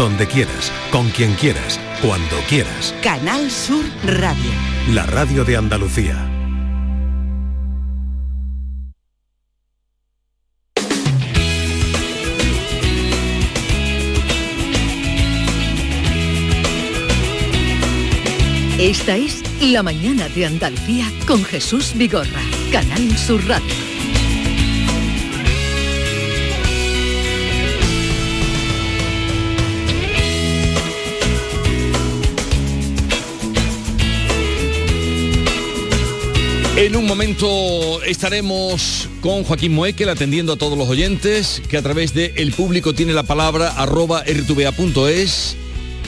donde quieras, con quien quieras, cuando quieras. Canal Sur Radio. La radio de Andalucía. Esta es La Mañana de Andalucía con Jesús Vigorra, Canal Sur Radio. En un momento estaremos con Joaquín Moekel atendiendo a todos los oyentes que a través de El Público tiene la palabra arroba rtva.es.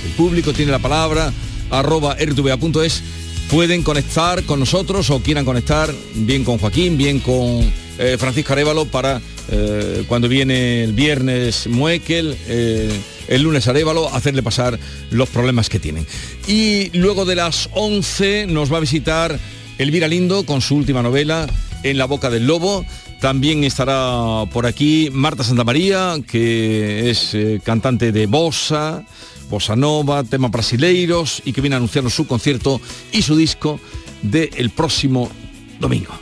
El Público tiene la palabra arroba rtva.es. Pueden conectar con nosotros o quieran conectar bien con Joaquín, bien con eh, Francisco Arevalo para eh, cuando viene el viernes Moekel, eh, el lunes Arevalo, hacerle pasar los problemas que tienen. Y luego de las 11 nos va a visitar Elvira Lindo con su última novela, En la boca del lobo. También estará por aquí Marta Santamaría, que es eh, cantante de bossa, bossa nova, temas brasileiros y que viene a anunciarnos su concierto y su disco del próximo domingo.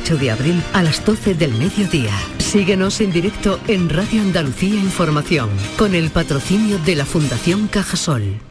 de abril a las 12 del mediodía. Síguenos en directo en Radio Andalucía Información, con el patrocinio de la Fundación Cajasol.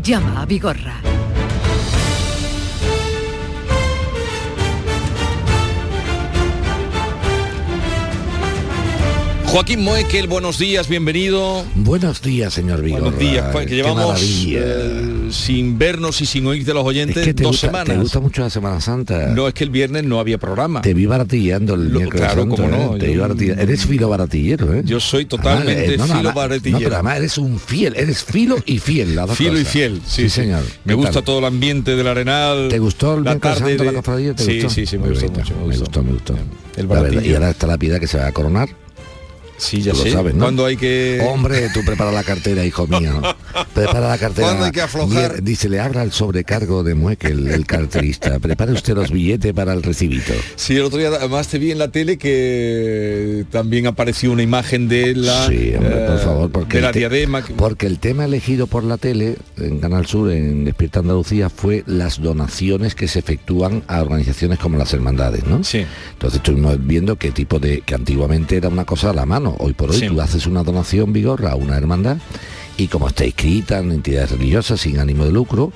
Llama a Vigorra. Joaquín Moekel, buenos días, bienvenido. Buenos días, señor Vigorra. Buenos días, pues, que llevamos eh, sin vernos y sin oír de los oyentes Es que te dos gusta, semanas. Te gusta mucho la Semana Santa. No, es que el viernes no había programa. Te vi baratillando el Lo- miércoles claro, santo, cómo no, ¿eh? Te yo- vi baratillando. Eres filo baratillero, ¿eh? Yo soy totalmente Además, eh, no, filo además- baratillero. No, pero además eres un fiel, eres filo y fiel, las dos Filo y fiel, sí, sí, señor. Me ¿Qué gusta tal? todo el ambiente del Arenal. ¿Te gustó el la tarde santo, la de- cofradía? ¿Te sí, gustó? sí, sí, me Muy gustó mucho. Me gustó, me gustó. El La verdad, baratillo. y ahora está la piedad que se va a coronar. Sí, ya lo sé. sabes, ¿no? Cuando hay que... Hombre, tú prepara la cartera, hijo mío. Prepara la cartera. ¿Cuándo hay que aflojar? Dice, le abra el sobrecargo de Muekel, el carterista. Prepare usted los billetes para el recibito. Sí, el otro día además te vi en la tele que también apareció una imagen de la, Sí, hombre, por eh, favor, porque de la diadema. que- Porque el tema elegido por la tele en Canal Sur, en Despierta Andalucía, fue las donaciones que se efectúan a organizaciones como las hermandades, ¿no? Sí. Entonces estuvimos viendo qué tipo de, que antiguamente era una cosa a la mano. Hoy por hoy Sí. tú haces una donación vigorra a una hermandad y como está inscrita en entidades religiosas sin ánimo de lucro,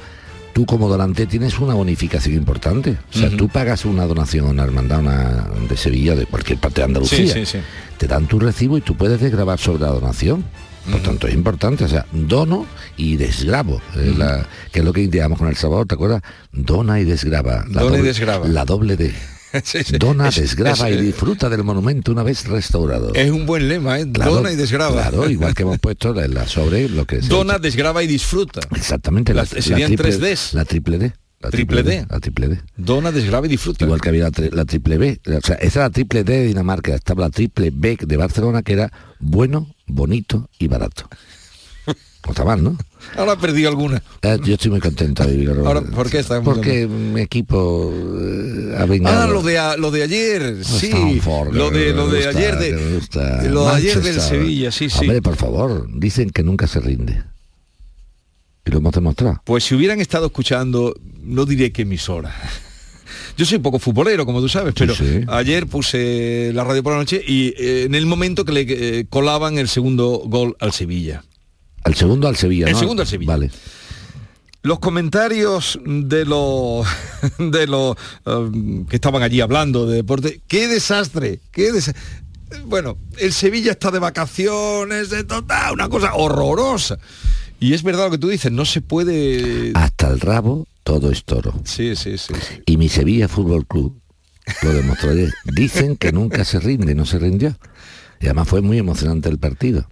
tú como donante tienes una bonificación importante. O sea, tú pagas una donación a una hermandad una de Sevilla, de cualquier parte de Andalucía Sí, sí, sí. te dan tu recibo y tú puedes desgrabar sobre la donación. Por tanto, es importante, o sea, dono y desgrabo, eh, la- que es lo que indicamos con el sábado, ¿te acuerdas? Dona y desgraba. La Dona y doble- desgraba. La doble D. Sí, sí. Dona, Es- desgraba es- y disfruta del monumento una vez restaurado. Es un buen lema, ¿eh? Claro, Dona y desgraba. Claro, igual que hemos puesto la, la sobre lo que se Dona, desgraba y disfruta. Exactamente, la, la serían triple, tres Ds. La triple D. La Triple D. La triple D. Dona, desgraba y disfruta. Igual que había la, tri- la triple B. O sea, esa era la triple D de Dinamarca. Estaba la triple B de Barcelona, que era bueno, bonito y barato. No está mal, ¿no? Ahora he perdido alguna. Eh, yo estoy muy contento. Vigor. Ahora, ¿por qué estás muy Porque mi equipo eh, ha vengado. Ah, lo de, a- lo de ayer, sí. Stanford, Lo de, lo de gusta, ayer, de, de lo de ayer del. Sevilla, sí, sí. Hombre, por favor, dicen que nunca se rinde. Y lo hemos demostrado. Pues si hubieran estado escuchando, no diré qué emisora. Yo soy un poco futbolero, como tú sabes, pero sí. ayer puse la radio por la noche y eh, en el momento que le eh, colaban el segundo gol al Sevilla. Al segundo al Sevilla, El ¿no? segundo al Sevilla. Vale. Los comentarios de los de los um, que estaban allí hablando de deporte, qué desastre, qué desa- bueno, el Sevilla está de vacaciones, de total, una cosa horrorosa. Y es verdad lo que tú dices, no se puede. Hasta el rabo todo es toro. Sí, sí, sí. sí. Y mi Sevilla Fútbol Club lo demostró ayer. Dicen que nunca se rinde, no se rindió. Y además fue muy emocionante el partido.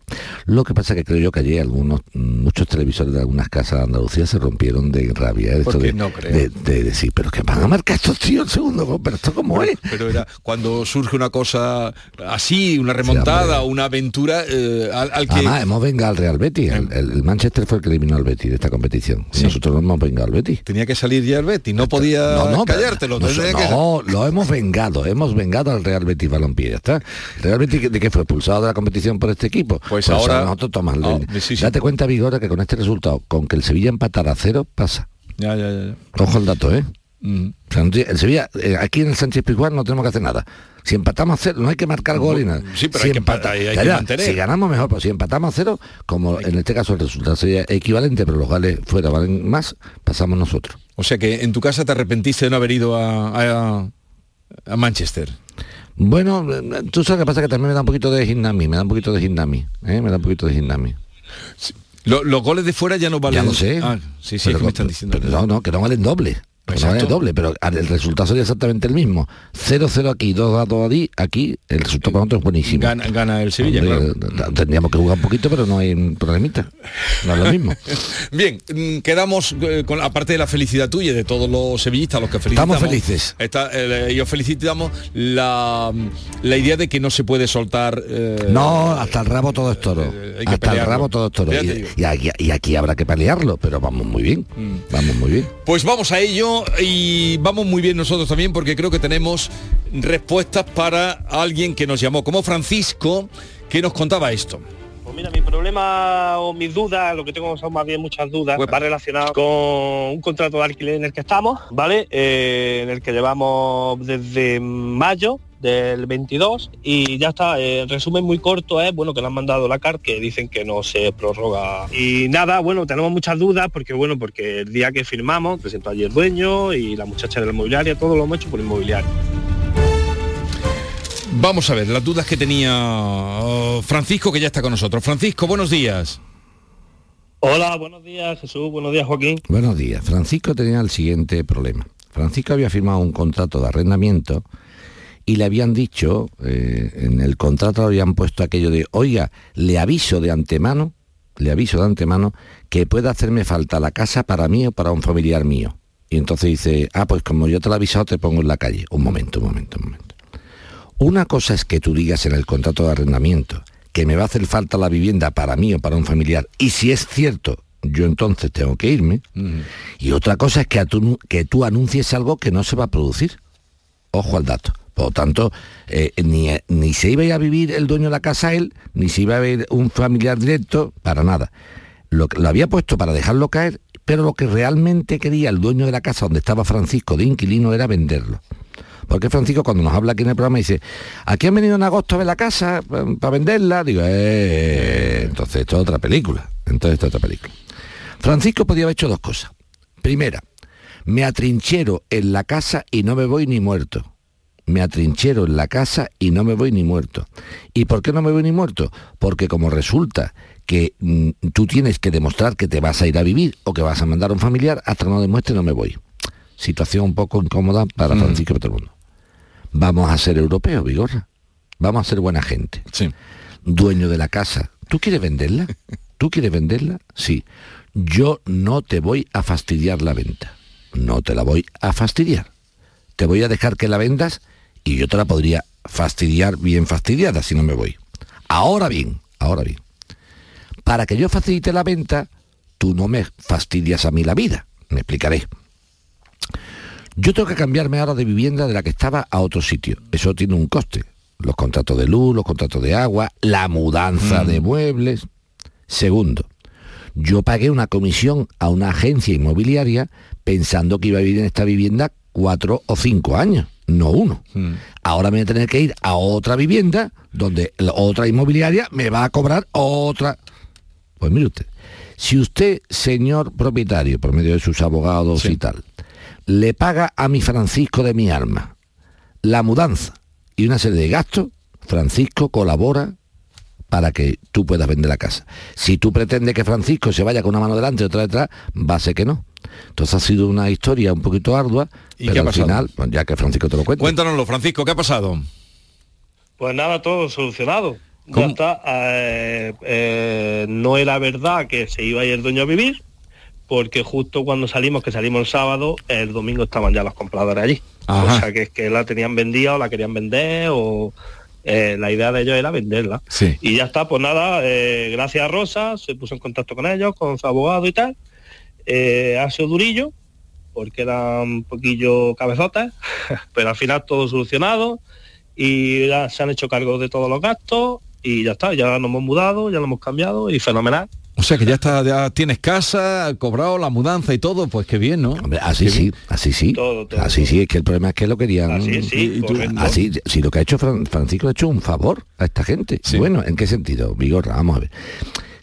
Lo que pasa que creo yo que ayer algunos, muchos televisores de algunas casas de Andalucía se rompieron de rabia. ¿eh? de ¿Por esto de, no creo? de- de decir, pero que van a marcar estos tíos el segundo gol, pero esto cómo es. Pero era cuando surge una cosa así, una remontada, una aventura eh, al, al que Además, hemos vengado al Real Betis. El, el- Manchester fue el que eliminó al Betis de esta competición. Y Nosotros no hemos vengado al Betis. tenía que salir ya el Betis, no podía No, no, callártelo. no, tenía que- no, lo hemos vengado, hemos vengado al Real Betis Balompié, ya está. ¿El Real Betis de que fue expulsado de la competición por este equipo? Pues ahora- nosotros tomamos Ah, el- sí, sí. Date cuenta, Vigora, que con este resultado, con que el Sevilla empatara a cero, pasa. Ya, ya, ya. Ojo el dato, ¿eh? Mm. O sea, el Sevilla, eh, aquí en el Sánchez Pizjuán no tenemos que hacer nada. Si empatamos a cero, no hay que marcar gol y nada. Sí, pero Si hay que empata- empatar hay Ya, que mantener. Si ganamos mejor, pues si empatamos a cero, como en este caso el resultado sería equivalente, pero los goles fuera valen más, pasamos nosotros. O sea que en tu casa te arrepentiste de no haber ido a, a- a Manchester. Bueno, eh, tú sabes que pasa que también me da un poquito de gimnami, me da un poquito de gimnami, ¿eh? me da un poquito de. Lo- los goles de fuera ya no valen. Ya lo sé. Ah, sí, sí, es que me están diciendo. pero no, no, que no valen doble. Que no Exacto. doble, pero el resultado sería exactamente el mismo. 0-0 aquí, 2-2 allí, aquí el resultado para nosotros es buenísimo. Gana, gana el Sevilla, Hombre, claro. eh, Tendríamos que jugar un poquito, pero no hay problemita. No es lo mismo. Bien, mm, quedamos eh, con aparte de la felicidad tuya de todos los sevillistas, los que felicitamos. Estamos felices. Está, eh, y os felicitamos la, la idea de que no se puede soltar. eh, No, hasta el rabo todo es toro. Hasta el rabo todo es toro. Y aquí, y aquí habrá que pelearlo, pero vamos muy bien. Mm. Vamos muy bien. Pues vamos a ello y vamos muy bien nosotros también porque creo que tenemos respuestas para alguien que nos llamó, como Francisco, que nos contaba esto. Pues mira, mi problema o mis dudas, lo que tengo son más bien muchas dudas, pues va relacionado con un contrato de alquiler en el que estamos, ¿vale? Eh, en el que llevamos desde mayo del 22 y ya está. El resumen muy corto es, bueno, que le han mandado la carta que dicen que no se prorroga. Y nada, bueno, tenemos muchas dudas porque, bueno, porque el día que firmamos presentó allí el dueño y la muchacha de la inmobiliaria, todo lo hemos hecho por inmobiliario. Vamos a ver, las dudas que tenía oh, Francisco, que ya está con nosotros. Francisco, buenos días. Hola, buenos días Jesús, buenos días Joaquín. Buenos días. Francisco tenía el siguiente problema. Francisco había firmado un contrato de arrendamiento y le habían dicho, eh, en el contrato habían puesto aquello de, oiga, le aviso de antemano, le aviso de antemano que pueda hacerme falta la casa para mí o para un familiar mío. Y entonces dice, ah, pues como yo te lo he avisado, te pongo en la calle. Un momento, un momento, un momento. Una cosa es que tú digas en el contrato de arrendamiento que me va a hacer falta la vivienda para mí o para un familiar, y si es cierto, yo entonces tengo que irme. Y otra cosa es que, tú, que tú anuncies algo que no se va a producir. Ojo al dato. Por lo tanto, eh, ni, ni, se iba a vivir el dueño de la casa él, ni se iba a ver un familiar directo, para nada. Lo, había puesto para dejarlo caer, pero lo que realmente quería el dueño de la casa donde estaba Francisco de inquilino era venderlo. Porque Francisco cuando nos habla aquí en el programa dice, aquí han venido en agosto a ver la casa para venderla, digo, eh, entonces esto es otra película, entonces esto es otra película. Francisco podía haber hecho dos cosas. Primera, me atrinchero en la casa y no me voy ni muerto. Me atrinchero en la casa y no me voy ni muerto. ¿Y por qué no me voy ni muerto? Porque como resulta que mm, tú tienes que demostrar que te vas a ir a vivir o que vas a mandar a un familiar, hasta que no demuestre no me voy. Situación un poco incómoda para Francisco y para todo el mundo. Vamos a ser europeos, Vigorra. Vamos a ser buena gente. Sí. Dueño de la casa. ¿Tú quieres venderla? ¿Tú quieres venderla? Sí. Yo no te voy a fastidiar la venta. No te la voy a fastidiar. Te voy a dejar que la vendas y yo te la podría fastidiar bien fastidiada si no me voy. Ahora bien, ahora bien. Para que yo facilite la venta, tú no me fastidias a mí la vida. Me explicaré. Yo tengo que cambiarme ahora de vivienda de la que estaba a otro sitio. Eso tiene un coste. Los contratos de luz, los contratos de agua, la mudanza mm. de muebles. Segundo, yo pagué una comisión a una agencia inmobiliaria pensando que iba a vivir en esta vivienda cuatro o cinco años, no uno. Mm. Ahora me voy a tener que ir a otra vivienda donde la otra inmobiliaria me va a cobrar otra. Pues mire usted, si usted, señor propietario, por medio de sus abogados y tal, le paga a mi Francisco de mi alma la mudanza y una serie de gastos, Francisco colabora para que tú puedas vender la casa. Si tú pretendes que Francisco se vaya con una mano delante y otra detrás, va a ser que no. Entonces ha sido una historia un poquito ardua, ¿Y pero al final, pues, ya que Francisco te lo cuenta. Cuéntanoslo, Francisco, ¿qué ha pasado? Pues nada, todo solucionado. Ya está. Eh, eh, no era verdad que se iba a ir el dueño a vivir, porque justo cuando salimos, que salimos el sábado, el domingo estaban ya los compradores allí. O sea que es que la tenían vendida o la querían vender o eh, la idea de ellos era venderla. Y ya está, pues nada, eh, gracias a Rosa, se puso en contacto con ellos, con su abogado y tal. Eh, ha sido durillo, porque eran un poquillo cabezotas, pero al final todo solucionado y ya se han hecho cargo de todos los gastos y ya está, ya nos hemos mudado, ya lo hemos cambiado y fenomenal. O sea que ya está, ya tienes casa, cobrado la mudanza y todo, pues qué bien, ¿no? Hombre, así sí, así sí. así sí, es que el problema es que lo querían. Así sí, así, si lo que ha hecho Francisco ha hecho un favor a esta gente. Bueno, ¿en qué sentido? Vigorra, vamos a ver.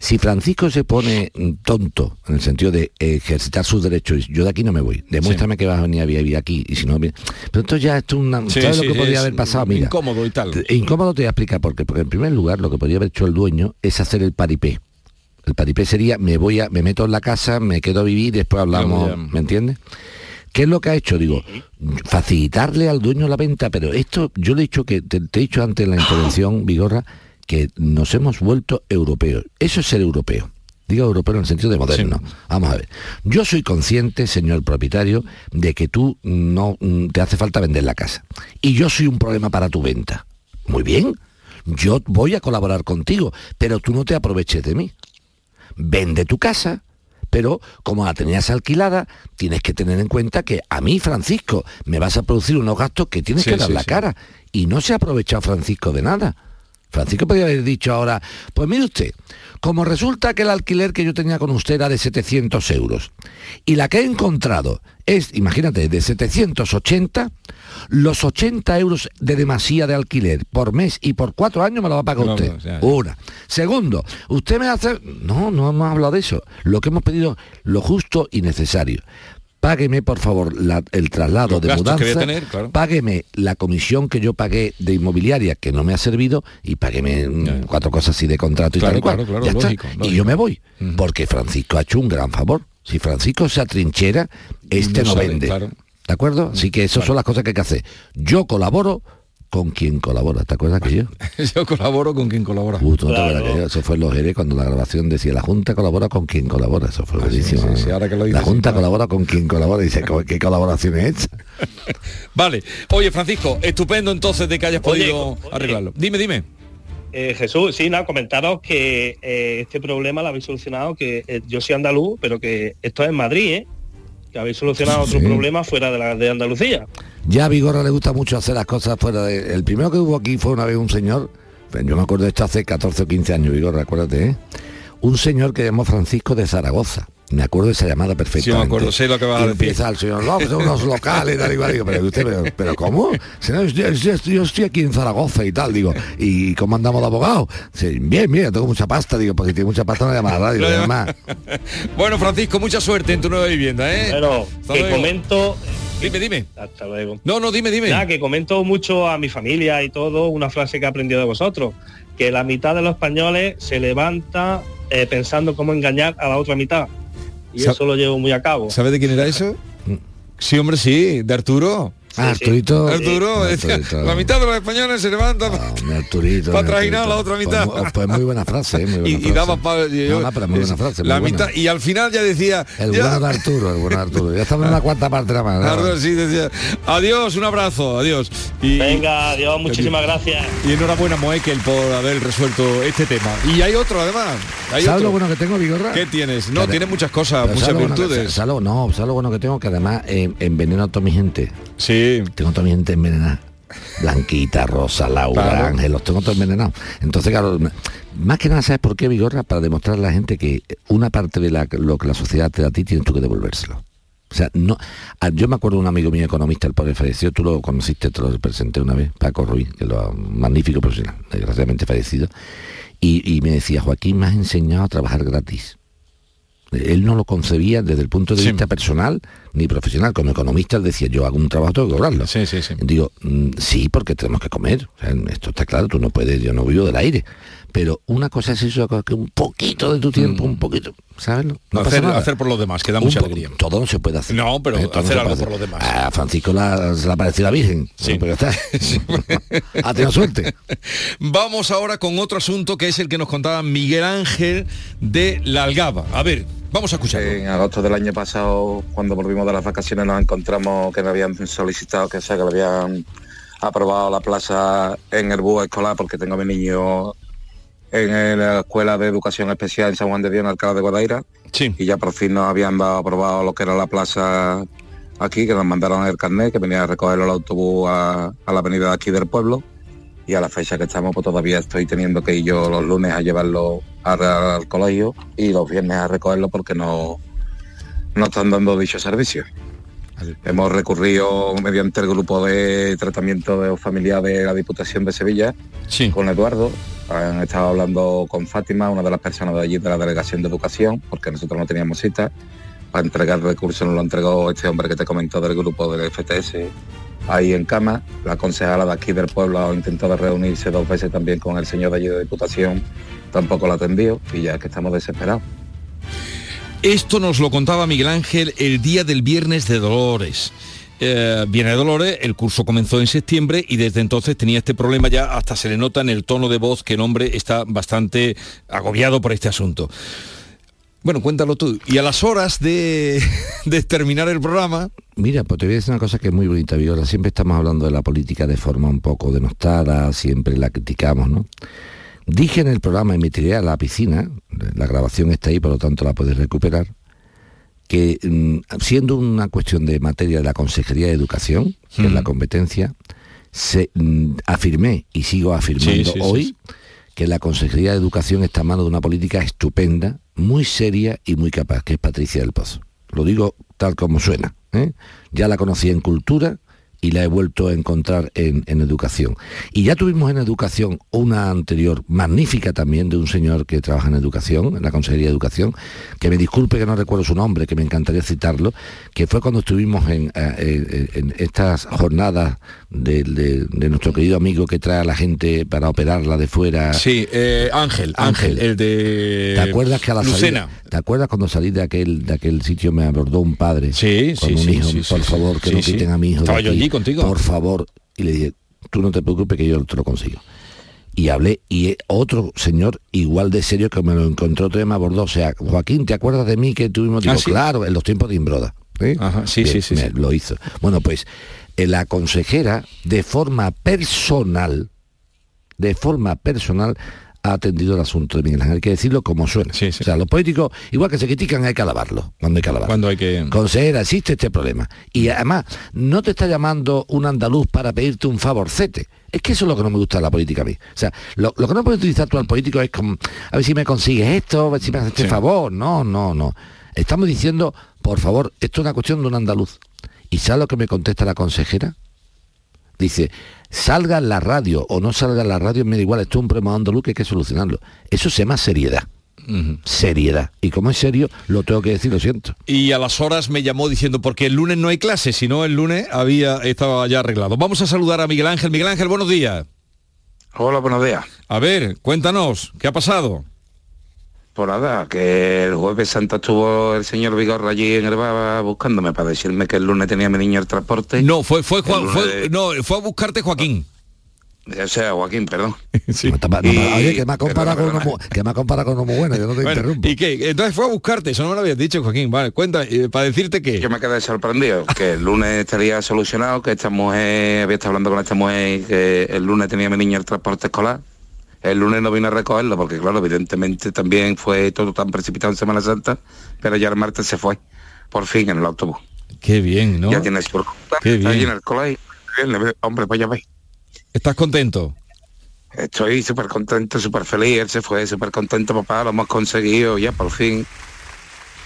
Si Francisco se pone tonto en el sentido de ejercitar sus derechos, yo de aquí no me voy, demuéstrame que vas a venir a vivir aquí y si no, pero esto ya es una, ¿sabes lo que podría haber pasado? Mira, incómodo y tal. Incómodo te voy a explicar porque, porque en primer lugar lo que podría haber hecho el dueño es hacer el paripé el paripé sería, me voy a, me meto en la casa, me quedo a vivir después hablamos, ¿me entiendes? ¿Qué es lo que ha hecho? Digo, facilitarle al dueño la venta, pero esto, yo le he dicho que, te, he dicho antes en la intervención, Vigorra, que nos hemos vuelto europeos. Eso es ser europeo. Digo europeo en el sentido de moderno. Vamos a ver. Yo soy consciente, señor propietario, de que tú no mm, te hace falta vender la casa. Y yo soy un problema para tu venta. Muy bien. Yo voy a colaborar contigo, pero tú no te aproveches de mí vende tu casa, pero como la tenías alquilada, tienes que tener en cuenta que a mí, Francisco, me vas a producir unos gastos que tienes que dar la cara. Y no se ha aprovechado Francisco de nada. Francisco podría haber dicho ahora, pues mire usted, como resulta que el alquiler que yo tenía con usted era de 700 euros y la que he encontrado es, imagínate, de 780, los 80 euros de demasía de alquiler por mes y por cuatro años me lo va a pagar No, usted. no, ya, ya. Una. Segundo, usted me hace... No, no hemos hablado de eso. Lo que hemos pedido, lo justo y necesario. Págueme, por favor, la- el traslado Los de mudanza. tener, claro. Págueme la comisión que yo pagué de inmobiliaria, que no me ha servido, y págueme mm, cuatro cosas así de contrato y Claro, tal y cual. claro, claro, Ya está. lógico, Y lógico. yo me voy, porque Francisco ha hecho un gran favor. Si Francisco se atrinchera, este No no, sabe, vende. ¿De acuerdo? Así que esas son las cosas que hay que hacer. Yo colaboro con quien colabora. ¿Te acuerdas que yo? Yo colaboro con quien colabora. Uh, ¿tú no te acuerdas que yo? Eso fue en los Jerez cuando la grabación decía la Junta colabora con quien colabora. Eso fue buenísimo. Ah, sí, sí, ahora que lo la dices, Junta sí, claro. colabora con quien colabora. Y dice, ¿cómo- ¿qué colaboración es esta? Vale. Oye, Francisco, estupendo entonces de que hayas Oye, podido oye. arreglarlo. Dime, dime. Eh, Jesús, sí, nada, comentaros que eh, este problema lo habéis solucionado, que eh, yo soy andaluz, pero que esto es en Madrid, ¿eh? Que habéis solucionado Sí. otro problema fuera de la de Andalucía. Ya a Vigorra le gusta mucho hacer las cosas fuera de... El primero que hubo aquí fue una vez un señor, yo me acuerdo de esto hace 14 o 15 años, Vigorra, acuérdate, ¿eh? Un señor que llamó Francisco de Zaragoza. Me acuerdo de esa llamada perfectamente. acuerdo, sé lo que vas a decir. Empieza el señor, no, son unos locales, tal y cual. Digo, pero usted, pero, pero ¿cómo? Yo, yo- yo estoy aquí en Zaragoza y tal, digo, ¿y cómo andamos de abogado? Sí, bien, bien, tengo mucha pasta, digo, porque tiene mucha pasta no llama a la radio, además. Bueno, Francisco, mucha suerte en tu nueva vivienda, ¿eh? Bueno, Hasta que luego. comento... Dime, dime. Hasta luego. No, no, dime, dime. Nada, que comento mucho a mi familia y todo una frase que he aprendido de vosotros, que la mitad de los españoles se levanta eh, pensando cómo engañar a la otra mitad. Y eso lo llevo muy a cabo. ¿Sabes de quién era eso? Sí, hombre, sí, de Arturo. Ah, Arturito. Arturo, decía, Arturito. la mitad de los españoles se levanta Arturito. para mi trajinar a la otra mitad. Pues, mu- pues muy buena frase, ¿eh? muy buena y, y frase. daba y yo- No, no, pero muy buena frase, muy la buena. mitad y al final ya decía El ya- bueno de Arturo, el bueno de Arturo. Ya estamos en la cuarta parte de la mano. Arturo, sí, decía adiós un abrazo adiós y, Venga, adiós, muchísimas gracias. y enhorabuena Moekel por haber resuelto este tema y hay otro además hay ¿Sabes otro. lo bueno que tengo, Vigorra? ¿qué tienes? no Pero- tiene muchas cosas muchas ¿sabes lo bueno que- virtudes ¿sabes lo- no, ¿sabes lo bueno que tengo? Que además eh, enveneno a toda mi gente. Sí. Tengo toda mi gente envenenada. Blanquita, Rosa, Laura, Claro. Ángel, los tengo todos envenenados. Entonces, claro, más que nada, ¿sabes por qué, Vigorra? Para demostrar a la gente que una parte de la- lo que la sociedad te da a ti tienes tú que devolvérselo. O sea, no. Yo me acuerdo de un amigo mío economista, el pobre falleció, tú lo conociste, te lo presenté una vez, Paco Ruiz, que lo un magnífico profesional, desgraciadamente fallecido, y, y me decía, Joaquín, me has enseñado a trabajar gratis. Él no lo concebía desde el punto de Sí. vista personal ni profesional. Como economista decía, yo hago un trabajo, tengo que cobrarlo. Sí, sí, sí. Digo, mm, sí, porque tenemos que comer. O sea, esto está claro, tú no puedes, yo no vivo del aire. Pero una cosa es eso, que un poquito de tu tiempo, un poquito, ¿sabes? No, pasa Mm. hacer, nada. hacer por los demás que da Un mucha alegría Todo no se puede hacer. No, pero todo hacer algo por los demás. A Francisco la- apareció la Virgen. Sí. Pero está. ha tenido suerte. Vamos ahora con otro asunto que es el que nos contaba Miguel Ángel de la Algaba. A ver, vamos a escucharlo. En agosto del año pasado, cuando volvimos de las vacaciones, nos encontramos que nos habían solicitado, que, o sea, que le habían aprobado la plaza en el búho escolar, porque tengo a mi niño en la Escuela de Educación Especial en San Juan de Dios, en Alcalá de Guadaira. Y ya por fin nos habían dado aprobado lo que era la plaza aquí, que nos mandaron el carnet, que venía a recogerlo el autobús a, a la avenida de aquí del pueblo. Y a la fecha que estamos, pues todavía estoy teniendo que ir yo los lunes a llevarlo al, al colegio y los viernes a recogerlo porque no, no están dando dicho servicio. Hemos recurrido mediante el grupo de tratamiento de familiar de la Diputación de Sevilla con Eduardo. Han estado hablando con Fátima, una de las personas de allí de la Delegación de Educación, porque nosotros no teníamos cita. Para entregar el recurso nos lo entregó este hombre que te comentó del grupo del FTS ahí en cama. La concejala de aquí del pueblo ha intentado reunirse dos veces también con el señor de allí de Diputación, tampoco lo atendió y ya es que estamos desesperados. Esto nos lo contaba Miguel Ángel el día del viernes de Dolores. Eh, viene de Dolores, el curso comenzó en septiembre y desde entonces tenía este problema ya, hasta se le nota en el tono de voz que el hombre está bastante agobiado por este asunto. Bueno, cuéntalo tú. Y a las horas de, de terminar el programa... Mira, pues te voy a decir una cosa que es muy bonita, Viola. Siempre estamos hablando de la política de forma un poco denostada, siempre la criticamos, ¿no? Dije en el programa, emitiré a la piscina, la grabación está ahí, por lo tanto la puedes recuperar, que mm, siendo una cuestión de materia de la Consejería de Educación, que es la competencia, se, mm, afirmé y sigo afirmando Sí, sí, sí, hoy sí. que la Consejería de Educación está a mano de una política estupenda, muy seria y muy capaz, que es Patricia del Pozo. Lo digo tal como suena. ¿eh? Ya la conocí en cultura y la he vuelto a encontrar en, en educación. Y ya tuvimos en educación una anterior magnífica también de un señor que trabaja en educación, en la Consejería de Educación, que me disculpe que no recuerdo su nombre, que me encantaría citarlo, que fue cuando estuvimos en, eh, eh, en estas jornadas de, de- de nuestro querido amigo que trae a la gente para operarla de fuera. Sí, eh, Ángel, Ángel, el de ¿Te acuerdas que a la Lucena. salida, ¿Te acuerdas cuando salí de aquel de aquel sitio me abordó un padre Sí, con sí, un sí, hijo, sí, por favor, que no quiten a mi hijo de yo allí contigo. Por favor. Y le dije, tú no te preocupes que yo te lo consigo. Y hablé y otro señor igual de serio que me lo encontró otro día me abordó. O sea, Joaquín, ¿te acuerdas de mí que tuvimos? Digo, Ah, ¿sí? claro, en los tiempos de Imbroda. ¿eh? sí, sí, sí, me- sí. Lo hizo. Bueno, pues eh, la consejera, de forma personal, de forma personal ha atendido el asunto de Miguel Ángel. Hay que decirlo como suena. O sea, los políticos, igual que se critican, hay que alabarlo. Cuando hay que alabarlo. Cuando hay que... Consejera, existe este problema. Y además, no te está llamando un andaluz para pedirte un favorcete. Es que eso es lo que no me gusta de la política a mí. O sea, lo, lo que no puedes utilizar tú al político es como, a ver si me consigues esto, a ver si me haces este Sí. favor. No, no, no. Estamos diciendo, por favor, esto es una cuestión de un andaluz. ¿Y sabe lo que me contesta la consejera? Dice, salga en la radio o no salga en la radio, me da igual, esto es un problema andaluz que hay que solucionarlo. Eso se llama seriedad. Seriedad. Y como es serio, lo tengo que decir, lo siento. Y a las horas me llamó diciendo, porque el lunes no hay clase, sino el lunes había estaba ya arreglado. Vamos a saludar a Miguel Ángel. Miguel Ángel, buenos días. Hola, buenos días. A ver, cuéntanos, ¿qué ha pasado? Por nada, que el jueves santo estuvo el señor Vigorra allí en el bar buscándome para decirme que el lunes tenía mi niño el transporte. No, fue, fue, Juan- lunes fue- no, fue a buscarte Joaquín. O sea, Joaquín, perdón. No, tapa- no, Y- oye, que me ha comparado con uno, muy bueno, yo no te Bueno, interrumpo. ¿Y qué? Entonces fue a buscarte, eso no me lo habías dicho, Joaquín. Vale, cuenta, eh, para decirte que... Yo me quedé sorprendido, que el lunes estaría solucionado, que esta mujer, había estado hablando con esta mujer, que el lunes tenía mi niño el transporte escolar. El lunes no vino a recogerlo, porque claro, evidentemente también fue todo tan precipitado en Semana Santa, pero ya el martes se fue, por fin, en el autobús. Qué bien, ¿no? Ya tiene su Qué está bien. en el colegio. Hombre, pues ya veis. ¿Estás contento? Estoy súper contento, súper feliz. Él se fue súper contento, papá. Lo hemos conseguido ya por fin. En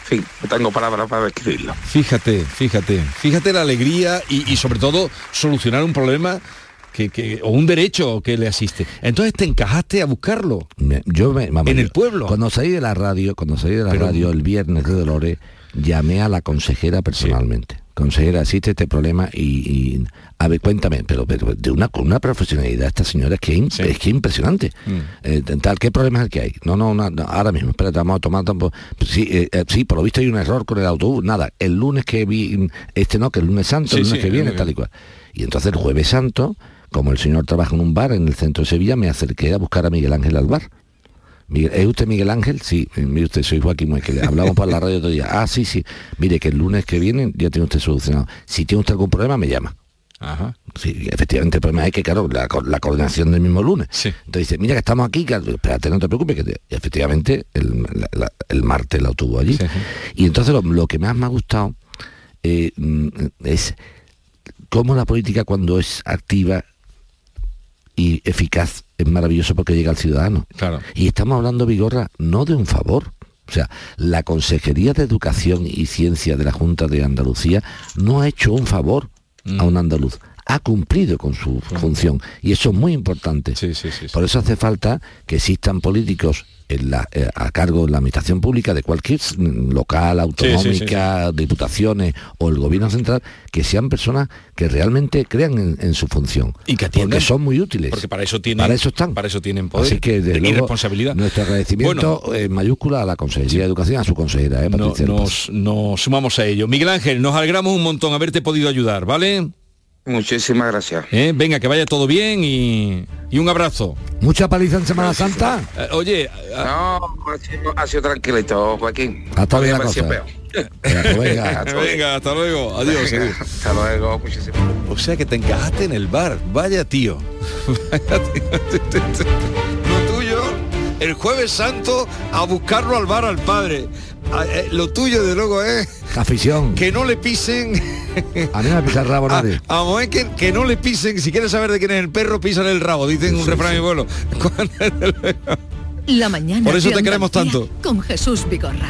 fin, no tengo palabras para describirlo. Fíjate, fíjate, fíjate la alegría y, y sobre todo solucionar un problema que, que- o un derecho que le asiste. Entonces te encajaste a buscarlo. Me- yo me, En el pueblo. Cuando salí de la radio, cuando salí de la Pero- radio el viernes de Dolores, llamé a la consejera personalmente. Consejera, existe este problema y, y- a ver, cuéntame, pero, pero de una con una profesionalidad esta señora es que, es que impresionante. Mm. Eh, tal, ¿qué problema es el que hay? No, no, no, ahora mismo, espérate, vamos a tomar tampoco. Sí, eh, eh, sí, por lo visto hay un error con el autobús. Nada, el lunes que vi, este no, que el lunes santo, Sí, el lunes que viene, tal y cual. Y entonces el jueves santo, como el señor trabaja en un bar en el centro de Sevilla, me acerqué a buscar a Miguel Ángel al bar. Miguel, ¿Es usted Miguel Ángel? Sí, eh, mire usted, soy Joaquín Mueque. Hablamos por la radio otro día. Ah, sí, sí. Mire que el lunes que viene ya tiene usted solucionado. Si tiene usted algún problema, me llama. Ajá. Sí, efectivamente el problema es que, claro, la, co- la coordinación del mismo lunes. Entonces dice, mira que estamos aquí, que, espérate, no te preocupes, que te- efectivamente el, la- la- el martes la tuvo allí. Y entonces lo, lo que más me ha gustado eh, mm, es cómo la política cuando es activa y eficaz es maravilloso porque llega al ciudadano. Claro. Y estamos hablando, Vigorra, no de un favor. O sea, la Consejería de Educación y Ciencia de la Junta de Andalucía no ha hecho un favor a un andaluz. Ha cumplido con su función y eso es muy importante. Por eso hace falta que existan políticos en la- eh, a cargo de la administración pública de cualquier local, autonómica, diputaciones o el gobierno central, que sean personas que realmente crean en, en su función. Y que porque atiendan. son muy útiles. Porque para eso tienen, Para eso están. Para eso tienen poder Así que desde y luego, responsabilidad. Nuestro agradecimiento en mayúscula a la Consejería de Educación, a su consejera, ¿eh, No- Patricia del nos, nos sumamos a ello. Miguel Ángel, nos alegramos un montón haberte podido ayudar, ¿vale? Muchísimas gracias. Eh, Venga, que vaya todo bien y, y un abrazo. Mucha paliza en Semana Santa. Eh, oye, No, ha sido, ha sido tranquilito, Joaquín. Hasta bien la cosa. Venga, venga. Hasta luego. venga, hasta luego. Adiós. Venga, adiós. Hasta luego, muchísimas O sea que te encajaste en el bar. Vaya tío. Vaya tío. Lo tuyo, el jueves santo, a buscarlo al bar al padre. Eh, lo tuyo de luego es Afición. que no le pisen A mí no me pisa el rabo a, nadie. a Moé que, que no le pisen, si quieres saber de quién es el perro, písale el rabo, dicen un refrán en mi pueblo. La mañana. Por eso te queremos tanto. Con Jesús Vigorra.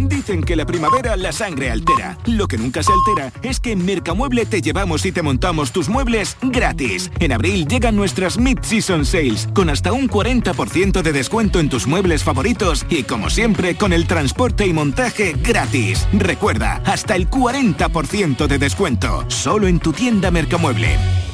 Dicen que la primavera la sangre altera. Lo que nunca se altera es que en Mercamueble te llevamos y te montamos tus muebles gratis. En abril llegan nuestras Mid-Season Sales con hasta un 40% de descuento en tus muebles favoritos y como siempre con el transporte y montaje gratis. Recuerda, hasta el 40% de descuento. Solo en tu tienda Mercamueble.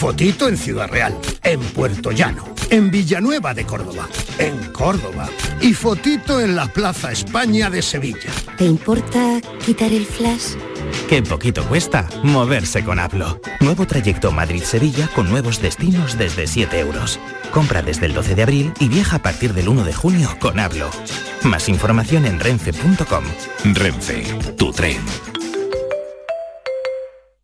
fotito en Ciudad Real, en Puerto Llano, en Villanueva de Córdoba, en Córdoba y fotito en la Plaza España de Sevilla. ¿Te importa quitar el flash? Qué poquito cuesta moverse con Hablo. Nuevo trayecto Madrid-Sevilla con nuevos destinos desde 7 euros. Compra desde el 12 de abril y viaja a partir del 1 de junio con Hablo. Más información en renfe.com. Renfe, tu tren.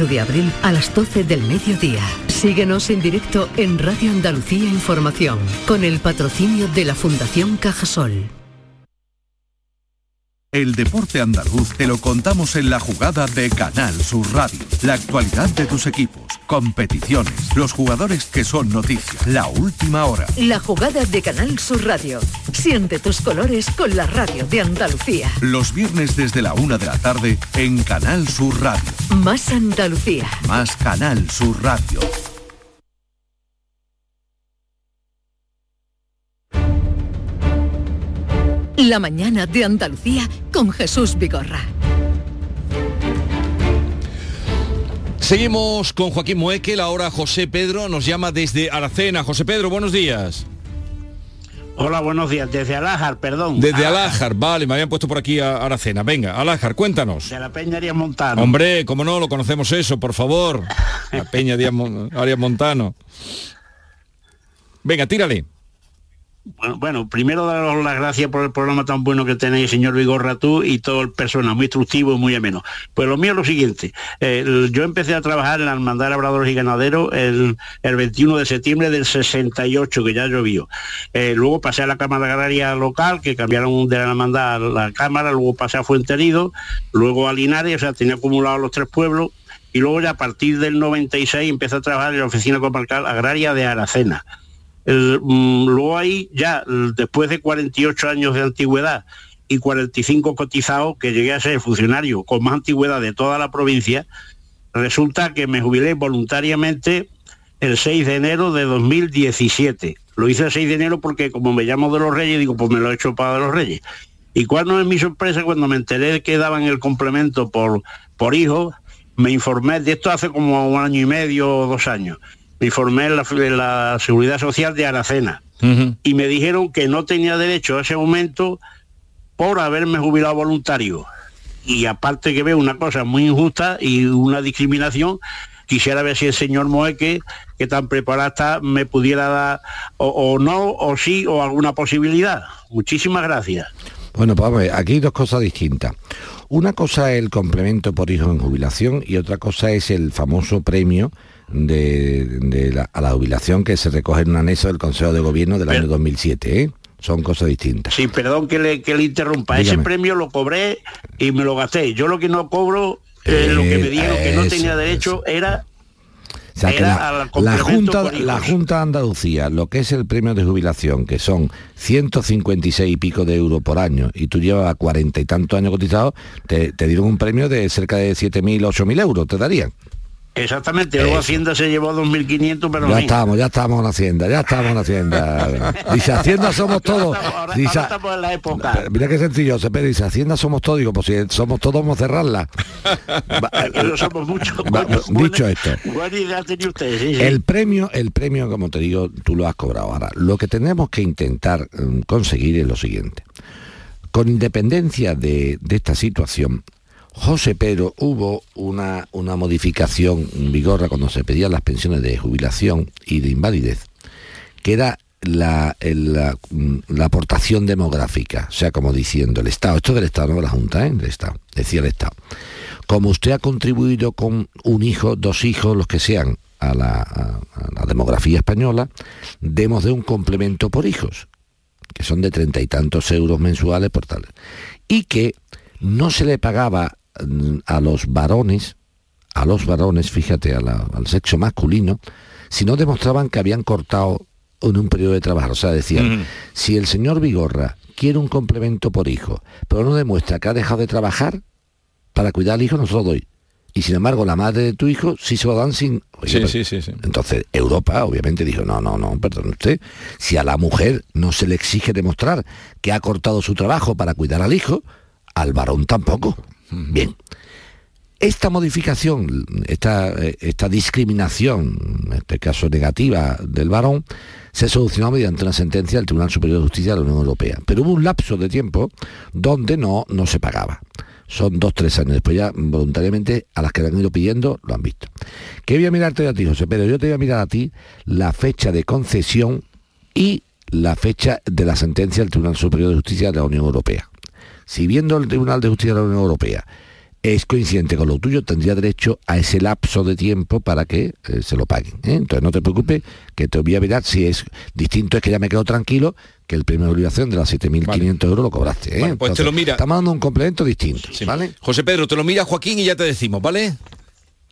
de abril a las 12 del mediodía. Síguenos en directo en Radio Andalucía Información con el patrocinio de la Fundación Cajasol. El deporte andaluz te lo contamos en la jugada de Canal Sur Radio. La actualidad de tus equipos, competiciones, los jugadores que son noticias, la última hora. La jugada de Canal Sur Radio. Siente tus colores con la radio de Andalucía. Los viernes desde la una de la tarde en Canal Sur Radio. Más Andalucía. Más Canal Sur Radio. La mañana de Andalucía con Jesús Vigorra. Seguimos con Joaquín Moekel, ahora José Pedro nos llama desde Aracena. José Pedro, buenos días. Hola, buenos días. Desde Alájar, perdón. Desde Alájar, vale, me habían puesto por aquí a Aracena. Venga, Alájar, cuéntanos. De la Peña Arias Montano. Hombre, cómo no, lo conocemos eso, por favor. La Peña Arias Montano. Venga, tírale. Bueno, primero daros las gracias por el programa tan bueno que tenéis, señor Vigorra, tú y todo el personal, muy instructivo y muy ameno. Pues lo mío es lo siguiente, eh, yo empecé a trabajar en la Hermandad de Labradores y Ganaderos el, el 21 de septiembre del 68, que ya llovió. Eh, luego pasé a la Cámara Agraria local, que cambiaron de la Hermandad a la Cámara, luego pasé a Fuenterido, luego a Linares, o sea, tenía acumulados los tres pueblos, y luego ya a partir del 96 empecé a trabajar en la Oficina Comarcal Agraria de Aracena. El, mm, luego ahí ya, después de 48 años de antigüedad y 45 cotizados, que llegué a ser funcionario con más antigüedad de toda la provincia, resulta que me jubilé voluntariamente el 6 de enero de 2017. Lo hice el 6 de enero porque como me llamo de los Reyes, digo, pues me lo he hecho para de los Reyes. Y cuando es mi sorpresa, cuando me enteré que daban el complemento por, por hijo, me informé, de esto hace como un año y medio o dos años, me informé en la, en la Seguridad Social de Aracena y me dijeron que no tenía derecho a ese aumento por haberme jubilado voluntario. Y aparte que veo una cosa muy injusta y una discriminación, quisiera ver si el señor Moeque, que tan preparado está, me pudiera dar o, o no, o sí, o alguna posibilidad. Muchísimas gracias. Bueno, pues vamos a ver, aquí hay dos cosas distintas. Una cosa es el complemento por hijo en jubilación y otra cosa es el famoso premio de, de la, a la jubilación que se recoge en un anexo del Consejo de Gobierno del año 2007. ¿eh? son cosas distintas. Sí, perdón que le, que le interrumpa. Ese premio lo cobré y me lo gasté. Yo lo que no cobro, eh, lo que me dijeron que no tenía derecho era O sea, que la, Junta, la Junta de Andalucía, lo que es el premio de jubilación, que son 156 y pico de euros por año, y tú llevas cuarenta y tantos años cotizado, te, te dieron un premio de cerca de 7.000, 8.000 euros, te darían. Exactamente. Luego Hacienda se llevó 2.500, pero ya estamos, ya estamos en Hacienda, ya estamos en Hacienda. Dice, Hacienda somos todos. Ahora, Dice, ahora estamos en la época. mira qué sencillo, se dice, Hacienda somos todos, digo, pues si somos todos, vamos a cerrarla. que no somos muchos. Va, dicho esto. Buena idea tenía usted, sí, sí. El premio, el premio, como te digo, tú lo has cobrado. Ahora, lo que tenemos que intentar mm, conseguir es lo siguiente. Con independencia de, de esta situación, José Pedro hubo una, una modificación en vigor cuando se pedían las pensiones de jubilación y de invalidez, que era la, el- mm, la aportación demográfica, o sea, como diciendo el Estado, esto es del Estado, no de la Junta, ¿eh? del Estado, decía el Estado. Como usted ha contribuido con un hijo, dos hijos, los que sean, a la, a- la demografía española, demos de un complemento por hijos, que son de treinta y tantos euros mensuales por tal. Y que no se le pagaba a los varones, a los varones, fíjate, a la- al sexo masculino, si no demostraban que habían cortado en un periodo de trabajo. O sea, decían, si el señor Vigorra quiere un complemento por hijo, pero no demuestra que ha dejado de trabajar para cuidar al hijo, nosotros doy. Y sin embargo, la madre de tu hijo sí se lo dan sin... Oye, Sí, pero- sí, sí, sí. entonces, Europa obviamente dijo, no, no, no, perdón usted, si a la mujer no se le exige demostrar que ha cortado su trabajo para cuidar al hijo, al varón tampoco. Bien. Esta modificación, esta, eh, esta discriminación, en este caso negativa del varón, se solucionó mediante una sentencia del Tribunal Superior de Justicia de la Unión Europea. Pero hubo un lapso de tiempo donde no, no se pagaba. Son dos, tres años. Después ya voluntariamente a las que le han ido pidiendo lo han visto. ¿Qué voy a mirarte a ti, José Pedro? Yo te voy a mirar a ti la fecha de concesión y la fecha de la sentencia del Tribunal Superior de Justicia de la Unión Europea. Si viendo el Tribunal de Justicia de la Unión Europea es coincidente con lo tuyo, tendría derecho a ese lapso de tiempo para que eh, se lo paguen. ¿eh? Entonces no te preocupes, que te voy a mirar si es distinto, es que ya me quedo tranquilo que el premio de obligación de las 7.500 euros lo cobraste. ¿eh? Vale, pues te lo mira. Estamos dando un complemento distinto, ¿vale? José Pedro, te lo mira Joaquín y ya te decimos, ¿vale?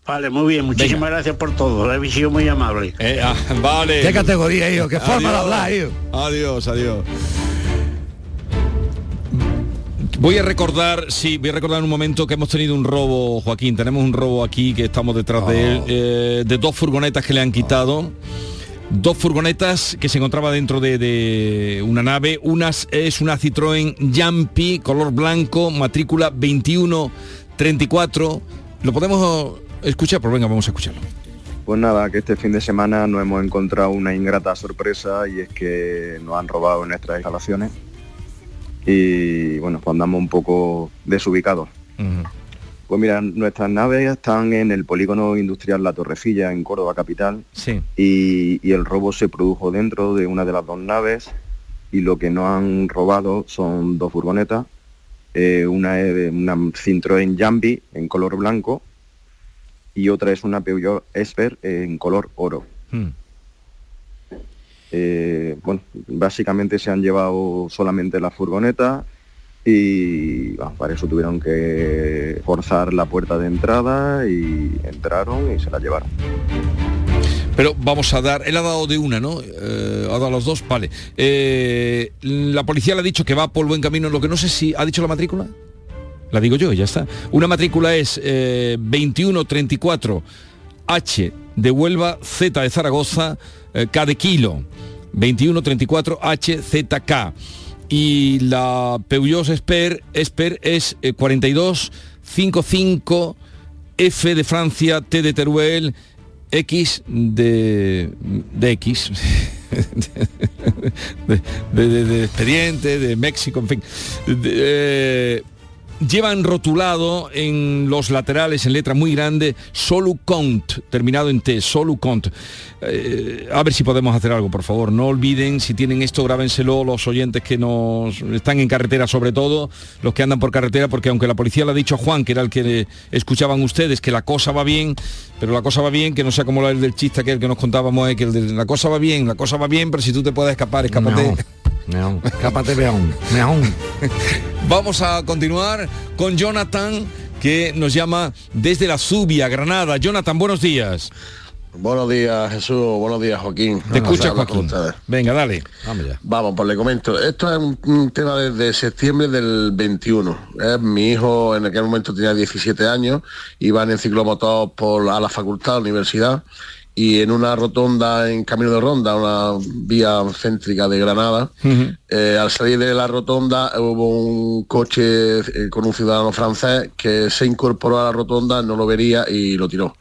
Vale, muy bien. Muchísimas gracias por todo. Habéis sido muy amable. Eh, ah, vale. ¿Qué categoría, hijo? ¿Qué forma de hablar, hijo? Adiós, adiós. Voy a recordar, sí, voy a recordar en un momento que hemos tenido un robo, Joaquín. Tenemos un robo aquí que estamos detrás de él, eh, de dos furgonetas que le han quitado. Dos furgonetas que se encontraba dentro de, de una nave. Unas es una Citroën Jumpy, color blanco, matrícula 2134. ¿Lo podemos escuchar? Pues venga, vamos a escucharlo. Pues nada, que este fin de semana nos hemos encontrado una ingrata sorpresa y es que nos han robado en nuestras instalaciones y bueno, pues andamos un poco desubicados. Pues mira, nuestras naves están en el polígono industrial La Torrecilla, en Córdoba capital, Sí. y, y el robo se produjo dentro de una de las dos naves y lo que nos han robado son dos furgonetas, eh, una es una Citroën Jambi en color blanco y otra es una Peugeot Esper en color oro. Eh, bueno, básicamente se han llevado solamente la furgoneta y para eso tuvieron que forzar la puerta de entrada y entraron y se la llevaron. Pero vamos a dar, él ha dado de una, ¿no? Eh, ha dado a los dos, vale. Eh, la policía le ha dicho que va por buen camino, lo que no sé si ha dicho la matrícula. La digo yo, ya está. Una matrícula es eh, 2134 H de Huelva, Z de Zaragoza, K de Kilo. 2134 HZK. Y la Peugeot Esper, Esper es eh, 4255 F de Francia, T de Teruel, X de, de X, de, de- de- expediente, de México, en fin. Eh, llevan rotulado en los laterales en letra muy grande Solucont, terminado en T, Solucont. Eh, a ver si podemos hacer algo, por favor. No olviden, si tienen esto, grábenselo los oyentes que nos están en carretera, sobre todo los que andan por carretera, porque aunque la policía le ha dicho a Juan, que era el que escuchaban ustedes, que la cosa va bien, pero la cosa va bien, que no sea como el del chiste aquel que nos contábamos, eh, que el de la cosa va bien, la cosa va bien, pero si tú te puedes escapar, escápate. Meón. Cápate, meón. Meón. Vamos a continuar con Jonathan, que nos llama desde la Zubia, Granada. Jonathan, buenos días. Buenos días, Jesús. Buenos días, Joaquín. Te escucha, Joaquín. Venga, dale. Vamos, ya. Vamos, pues le comento. Esto es un, un tema desde septiembre del 21. ¿eh? Mi hijo en aquel momento tenía 17 años, iban en ciclomotor por, a la facultad, a la universidad, y en una rotonda en Camino de Ronda, una vía céntrica de Granada, eh, al salir de la rotonda hubo un coche eh, con un ciudadano francés que se incorporó a la rotonda, no lo vería y lo tiró.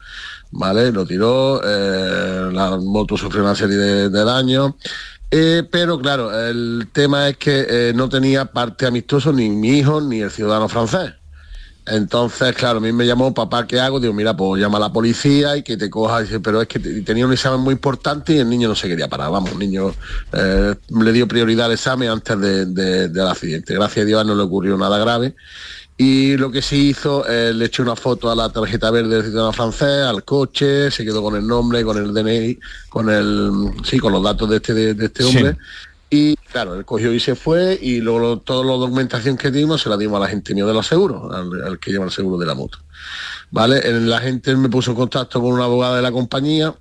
¿Vale? Lo tiró, eh, la moto sufrió una serie de, de daños. Pero claro, el tema es que no tenía parte amistoso ni mi hijo ni el ciudadano francés. Entonces, claro, a mí me llamó, papá, ¿qué hago? Digo, mira, pues llama a la policía y que te coja. Dice, pero es que te- tenía un examen muy importante y el niño no se quería parar. Vamos, el niño eh, le dio prioridad al examen antes de- de- del accidente. Gracias a Dios no le ocurrió nada grave. Y lo que sí hizo, eh, le echó una foto a la tarjeta verde del ciudadano francés, al coche, se quedó con el nombre, con el DNI, con el sí, con los datos de este, de, de este Sí. Y claro, él cogió y se fue y luego lo- toda la documentación que dimos se la dimos a la gente mío de los seguros, al, que lleva el seguro de la moto. ¿Vale? La gente me puso en contacto con una abogada de la compañía,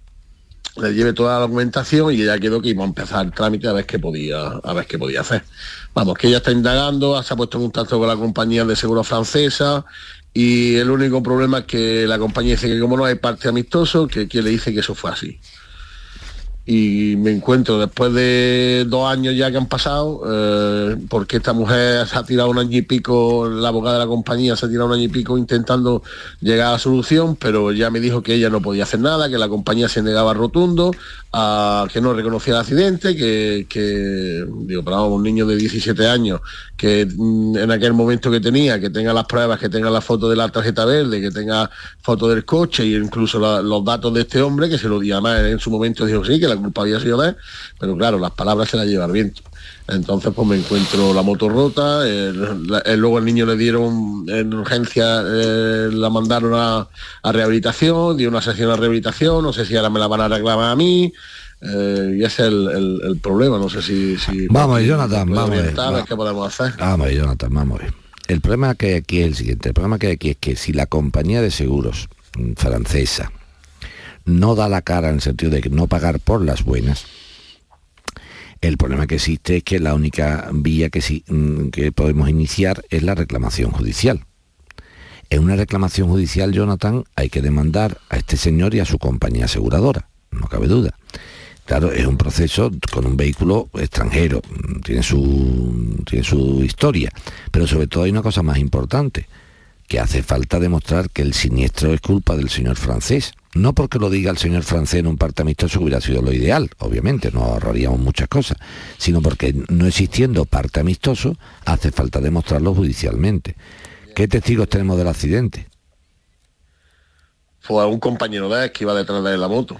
le llevé toda la documentación y ya quedó que iba a empezar el trámite a ver qué podía, a ver qué podía hacer. Vamos, que ella está indagando, se ha puesto en contacto con la compañía de seguro francesa y el único problema es que la compañía dice que como no hay parte amistoso, que, que le dice que eso fue así y me encuentro después de dos años ya que han pasado, eh, porque esta mujer se ha tirado un año y pico, la abogada de la compañía se ha tirado un año y pico intentando llegar a la solución, pero ya me dijo que ella no podía hacer nada, que la compañía se negaba rotundo, a que no reconocía el accidente, que, digo, vamos, un niño de 17 años que mm, en aquel momento que tenía, que tenga las pruebas, que tenga la foto de la tarjeta verde, que tenga foto del coche e incluso los datos de este hombre, que se lo di además en su momento dijo sí, que la culpa había sido de él, pero claro, las palabras se las lleva el viento. Entonces pues me encuentro la moto rota, el- la- el- luego el niño le dieron en urgencia, eh, la mandaron a, a rehabilitación, dio una sesión a rehabilitación, no sé si ahora me la van a reclamar a mí, eh, y ese es el, el- el problema, no sé si... si Vamos, Jonathan, vamos va. ¿Qué podemos hacer? Vamos Jonathan, vamos. El problema que hay aquí es el siguiente. El problema que hay aquí es que si la compañía de seguros mm, francesa no da la cara en el sentido de no pagar por las buenas, el problema que existe es que la única vía que, mm, que podemos iniciar es la reclamación judicial. En una reclamación judicial, Jonathan, hay que demandar a este señor y a su compañía aseguradora, no cabe duda. Claro, es un proceso con un vehículo extranjero, mm, tiene su, tiene su historia, pero sobre todo hay una cosa más importante, que hace falta demostrar que el siniestro es culpa del señor francés. No porque lo diga el señor francés en un parte amistoso hubiera sido lo ideal, obviamente, no ahorraríamos muchas cosas, sino porque no existiendo parte amistoso, hace falta demostrarlo judicialmente. ¿Qué testigos tenemos del accidente? Fue un compañero de él que iba detrás de la moto.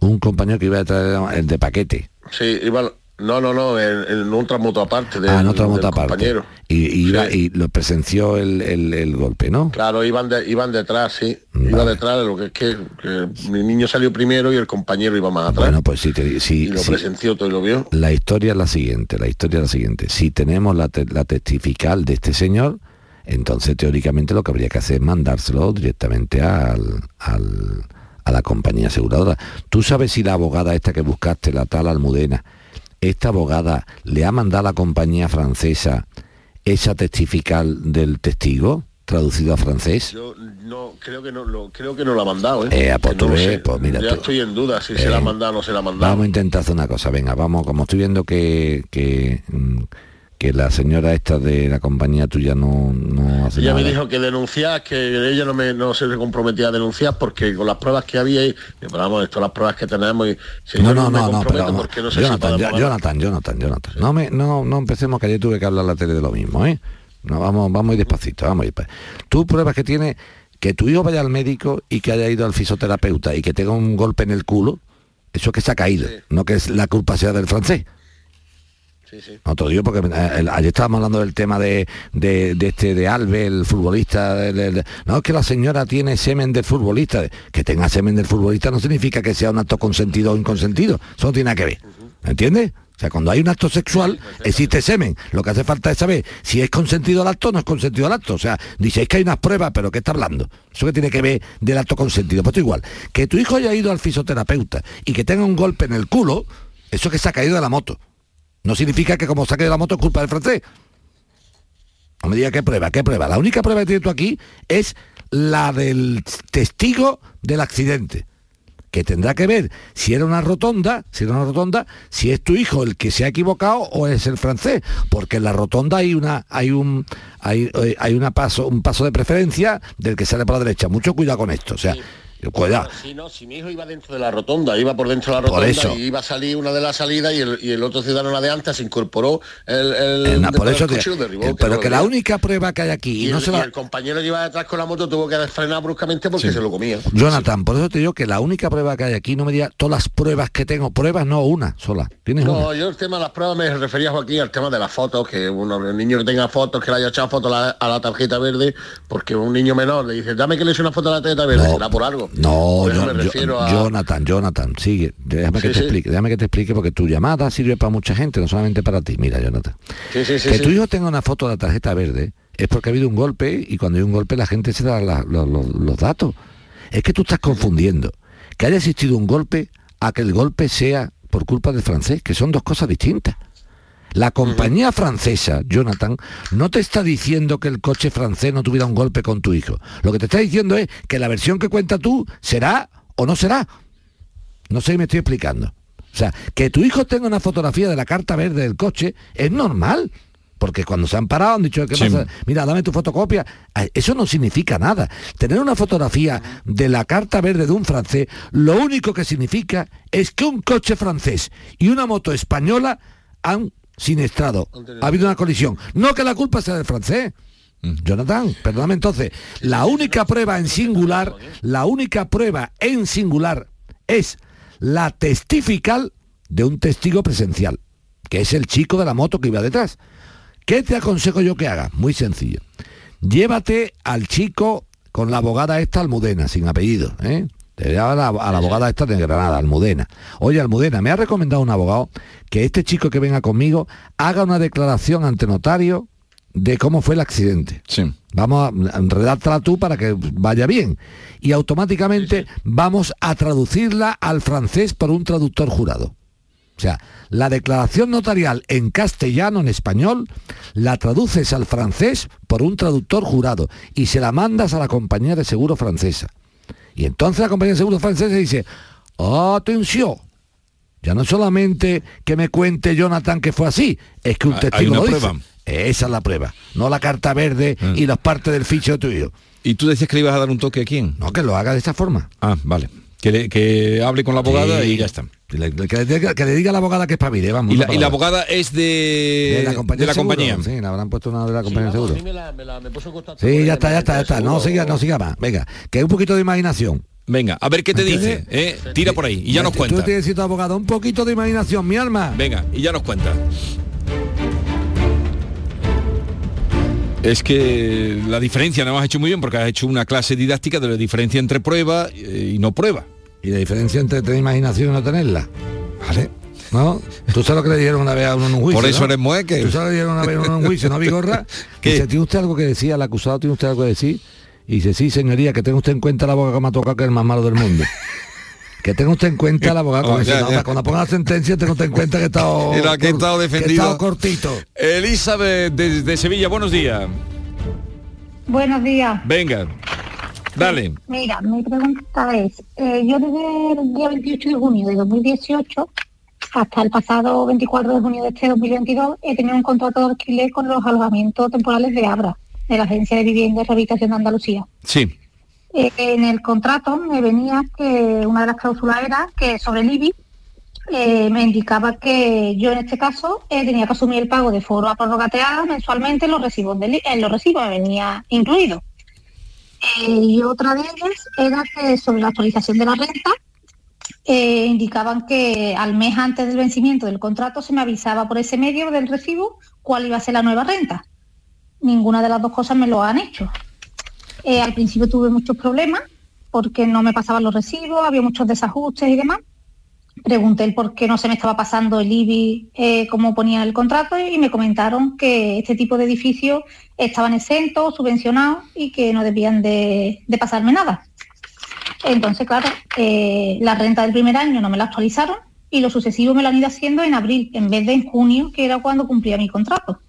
Un compañero que iba detrás de- el de paquete. Sí, iba, no, no, no, en, en otra moto aparte del, ah, en otra del moto aparte. compañero. Y, y iba- y lo presenció el, el- el golpe, ¿no? Claro, iban, de- iban detrás, sí. Iba detrás, lo que es que, que mi niño salió primero y el compañero iba más atrás. Bueno, pues sí, te, sí, y lo presenció todo y lo vio. La historia es la siguiente, la historia es la siguiente. Si tenemos la, te- la testifical de este señor, entonces teóricamente lo que habría que hacer es mandárselo directamente al, al- a la compañía aseguradora. ¿Tú sabes si la abogada esta que buscaste, la tal Almudena, esta abogada le ha mandado a la compañía francesa esa testifical del testigo, traducido a francés? Yo no, creo que no, lo, creo que no lo ha mandado, ¿eh? Eh, pues Que tú no ves, pues mira ya tú. estoy en duda si se la ha Eh, mandado o no se la ha mandado. Vamos a intentar hacer una cosa, venga, vamos, como estoy viendo que, que, mm, que la señora esta de la compañía tuya no, no hace Ella nada. me dijo que denunciar, que ella no, me, no se comprometía a denunciar porque con las pruebas que había, y, pero vamos, esto las pruebas que tenemos, y si No, no, no, no, comprometo pero no Jonathan, podemos Jo- ganar. Jonathan, Jonathan, Jonathan. No, me, no, no empecemos que ayer tuve que hablar la tele de lo mismo, ¿eh? No, vamos, vamos a ir despacito, vamos a ir. Tú pruebas que tiene que tu hijo vaya al médico y que haya ido al fisioterapeuta y que tenga un golpe en el culo, eso es que se ha caído, no que es la culpa sea del francés. No te lo digo porque eh, ayer estábamos hablando del tema de, de, de este de Alves, el futbolista. el- el- no, es que la señora tiene semen del futbolista. Que tenga semen del futbolista no significa que sea un acto consentido o inconsentido. Eso no tiene nada que ver. ¿Entiendes? O sea, cuando hay un acto sexual, existe semen. Lo que hace falta es saber si es consentido el acto o no es consentido el acto. O sea, dice, es que hay unas pruebas, pero ¿qué está hablando? Eso que tiene que ver del acto consentido. Pues igual, que tu hijo haya ido al fisioterapeuta y que tenga un golpe en el culo, eso que se ha caído de la moto. No significa que como caído de la moto es culpa del francés. No me diga qué prueba, qué prueba. La única prueba que tienes tú aquí es la del testigo del accidente que tendrá que ver si era una rotonda, si era una rotonda, si es tu hijo el que se ha equivocado o es el francés, porque en la rotonda hay una hay un hay, eh, hay paso un paso de preferencia del que sale por la derecha. Mucho cuidado con esto, o sea, cuidado. Si no, si mi hijo iba dentro de la rotonda, iba por dentro de la rotonda eso. y iba a salir una de las salidas y el, y el otro ciudadano la de antes se incorporó el, el, Eh, na, por eso te- derribó, eh, que pero que la única prueba que hay aquí y, y no el, se la el compañero que iba detrás con la moto tuvo que frenar bruscamente porque Sí. se lo comía. Jonathan, por eso te digo que la única prueba que hay aquí, no me digas todas las pruebas que tengo, pruebas no una sola. Tienes No, una. yo el tema de las pruebas me refería, Joaquín, al tema de las fotos, que uno, el niño que tenga fotos, que le haya echado fotos a la, a la tarjeta verde, porque un niño menor le dice, dame que le eche una foto a la tarjeta verde, No. será por algo. No, yo- me yo- refiero a... Jonathan, Jonathan, sigue. Déjame que te sí. explique, déjame que te explique porque tu llamada sirve para mucha gente, no solamente para ti. Mira, Jonathan. Sí, que tu hijo tenga una foto de la tarjeta verde es porque ha habido un golpe y cuando hay un golpe la gente se da la- lo- lo- los datos. Es que tú estás confundiendo que haya existido un golpe a que el golpe sea por culpa del francés, que son dos cosas distintas. La compañía francesa, Jonathan, no te está diciendo que el coche francés no tuviera un golpe con tu hijo. Lo que te está diciendo es que la versión que cuenta tú será o no será. No sé si me estoy explicando. O sea, que tu hijo tenga una fotografía de la carta verde del coche es normal. Porque cuando se han parado han dicho, ¿qué Sí. pasa? Mira, dame tu fotocopia. Ah, Eso no significa nada. Tener una fotografía de la carta verde de un francés, lo único que significa es que un coche francés y una moto española han siniestrado. Ha habido una colisión. No que la culpa sea del francés. Jonathan, perdóname entonces, la única prueba en singular, la única prueba en singular es la testifical de un testigo presencial, que es el chico de la moto que iba detrás. ¿Qué te aconsejo yo que hagas? Muy sencillo. Llévate al chico con la abogada esta Almudena, sin apellido, ¿eh? Lleva a la, a la abogada esta de Granada, Almudena. Oye, Almudena, me ha recomendado un abogado que este chico que venga conmigo haga una declaración ante notario de cómo fue el accidente. Vamos a redáctala tú para que vaya bien. Y automáticamente vamos a traducirla al francés por un traductor jurado. O sea, la declaración notarial en castellano, en español, la traduces al francés por un traductor jurado y se la mandas a la compañía de seguro francesa. Y entonces la compañía de seguro francesa dice, atención, ya no solamente que me cuente Jonathan que fue así, es que un Hay- testigo lo dice. prueba. Esa es la prueba, no la carta verde y las partes del ficho de tu hijo. ¿Y tú decías que le ibas a dar un toque a quién? No, que lo haga de esta forma. Ah, vale. Que, le- que hable con la abogada Sí. y ya está. Que le, que le diga, que le diga a la abogada que es pavire, vamos. Y la, y la palabra. abogada es de, de la compañía. de la seguro. Sí, le habrán puesto una de la compañía de seguro. Sí, me la- me la- me Sí, ya está, ya está, ya está. No siga, no siga más. Venga, que hay un poquito de imaginación. Venga, a ver qué te dice. ¿eh? Tira por ahí y ya nos Tú cuenta. tienes que decir tu abogado, un poquito de imaginación, mi alma. Venga, y ya nos cuenta. Es que la diferencia no has hecho muy bien porque has hecho una clase didáctica de la diferencia entre prueba eh, y no prueba. Y la diferencia entre tener imaginación y no tenerla. ¿Vale? ¿No? Tú sabes lo que le dijeron una vez a uno en un juicio. Por eso ¿no? eres mueque. Tú sabes lo que le dijeron una vez a uno en un juicio, ¿no, Vigorra? ¿Qué? Dice, ¿tiene usted algo que decir? Al acusado, ¿tiene usted algo que decir? Y dice, sí, señoría, que tenga usted en cuenta el abogado que me ha tocado, que es el más malo del mundo. Que tenga usted en cuenta el abogado. Oh, ya, ya. "No, cuando ponga la sentencia, tenga usted en cuenta que he estado, Era que he estado que he defendido. estado cortito. Elizabeth desde Sevilla, buenos días. Buenos días. Venga, dale. Mira, mi pregunta es, eh, yo desde el día 28 de junio de 2018 hasta el pasado 24 de junio de este 2022 he tenido un contrato de alquiler con los alojamientos temporales de Abra, de la Agencia de Vivienda y Rehabilitación de Andalucía. Sí. Eh, en el contrato me venía que una de las cláusulas era que sobre el IBI eh, me indicaba que yo en este caso eh, tenía que asumir el pago de foro a prorrogateada mensualmente en los recibos del I- en los recibos me venía incluido. Y otra de ellas era que sobre la actualización de la renta indicaban que al mes antes del vencimiento del contrato se me avisaba por ese medio del recibo cuál iba a ser la nueva renta. Ninguna de las dos cosas me lo han hecho. Eh, al principio tuve muchos problemas porque no me pasaban los recibos, había muchos desajustes y demás. pregunté por qué no se me estaba pasando el IBI eh, como ponía el contrato y me comentaron que este tipo de edificios estaban exentos, subvencionados y que no debían de, pasarme nada. Entonces, claro, eh, la renta del primer año no me la actualizaron y lo sucesivo me lo han ido haciendo en abril en vez de en junio, que era cuando cumplía mi contrato.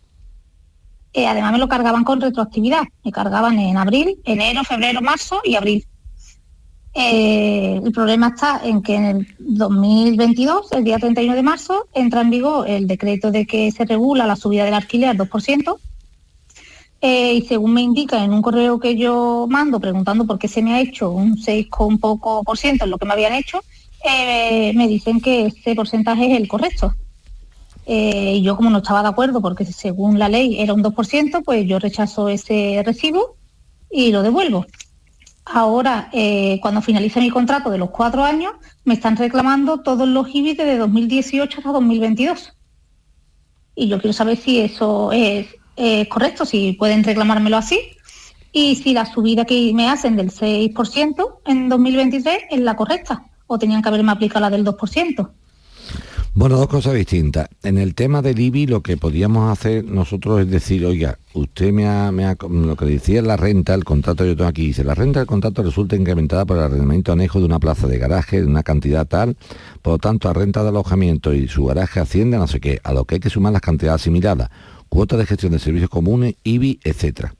Eh, además me lo cargaban con retroactividad, me cargaban en abril, enero, febrero, marzo y abril. Eh, el problema está en que en el 2022, el día 31 de marzo, entra en vigor el decreto de que se regula la subida del alquiler al 2%. Eh, y según me indica en un correo que yo mando preguntando por qué se me ha hecho un 6 con poco por ciento en lo que me habían hecho, eh, me dicen que ese porcentaje es el correcto. Y yo como no estaba de acuerdo porque según la ley era un 2%, pues yo rechazo ese recibo y lo devuelvo ahora, eh, cuando finalice mi contrato de los cuatro años, me están reclamando todos los IBI de 2018 hasta 2022. Y yo quiero saber si eso es, correcto, si pueden reclamármelo así, y si la subida que me hacen del 6% en 2023 es la correcta, o tenían que haberme aplicado la del 2%. Bueno, dos cosas distintas. En el tema del IBI lo que podíamos hacer nosotros es decir, oiga, usted me ha, lo que decía la renta, el contrato yo tengo aquí, dice, la renta del contrato resulta incrementada por el arrendamiento anejo de una plaza de garaje de una cantidad tal, por lo tanto, a renta de alojamiento y su garaje asciende a no sé qué, a lo que hay que sumar las cantidades asimiladas, cuota de gestión de servicios comunes, IBI, etcétera.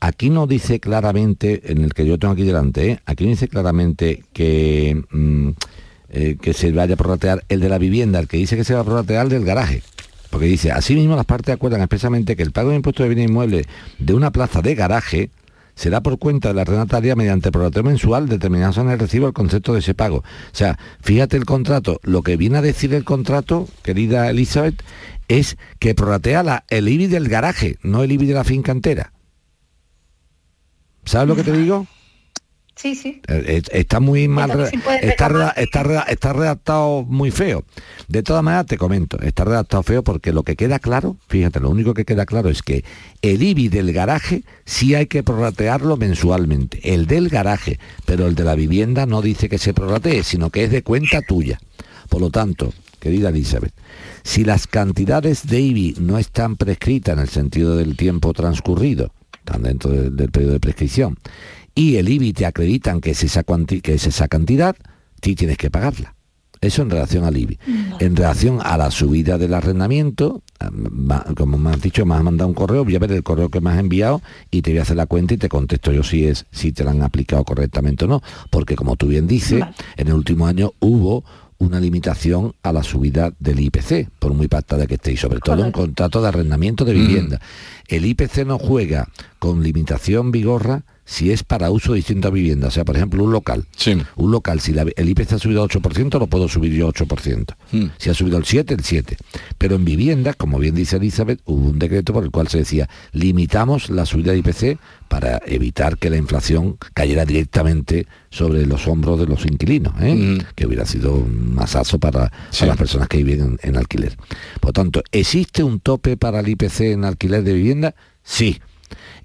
Aquí no dice claramente, en el que yo tengo aquí delante, ¿eh? aquí no dice claramente que... Mm, eh, que se vaya a prorratear el de la vivienda, el que dice que se va a prorratear el del garaje. Porque dice, asimismo las partes acuerdan expresamente que el pago de impuestos de bienes inmuebles de una plaza de garaje será por cuenta de la renataria mediante prorrateo mensual determinado en el recibo el concepto de ese pago. O sea, fíjate el contrato, lo que viene a decir el contrato, querida Elizabeth, es que prorratea la, el IBI del garaje, no el IBI de la finca entera. ¿Sabes lo que te digo? Sí, sí. Eh, eh, está muy mal, está, está, redactado muy feo. De todas maneras, te comento, está redactado feo porque lo que queda claro, fíjate, lo único que queda claro es que el IBI del garaje sí hay que prorratearlo mensualmente, el del garaje, pero el de la vivienda no dice que se prorratee, sino que es de cuenta tuya. Por lo tanto, querida Elizabeth, si las cantidades de IBI no están prescritas en el sentido del tiempo transcurrido, están dentro del periodo de prescripción, y el IBI te acreditan que es esa, que es esa cantidad, tú tienes que pagarla. Eso en relación al IBI. En relación a la subida del arrendamiento, como me has dicho, me has mandado un correo, voy a ver el correo que me has enviado y te voy a hacer la cuenta y te contesto yo si es si te la han aplicado correctamente o no. Porque como tú bien dices, en el último año hubo una limitación a la subida del IPC, por muy pactada que esté, y sobre todo un contrato de arrendamiento de vivienda. El IPC no juega con limitación vigorra si es para uso de distintas viviendas. O sea, por ejemplo, un local. Un local, si el IPC ha subido al 8%, lo puedo subir yo 8%. Hmm. Si ha subido al 7, el 7. Pero en viviendas, como bien dice Elizabeth, hubo un decreto por el cual se decía, limitamos la subida de IPC para evitar que la inflación cayera directamente sobre los hombros de los inquilinos, ¿eh? hmm. que hubiera sido un masazo para, las personas que viven en, en alquiler. Por tanto, ¿existe un tope para el IPC en alquiler de vivienda? Sí.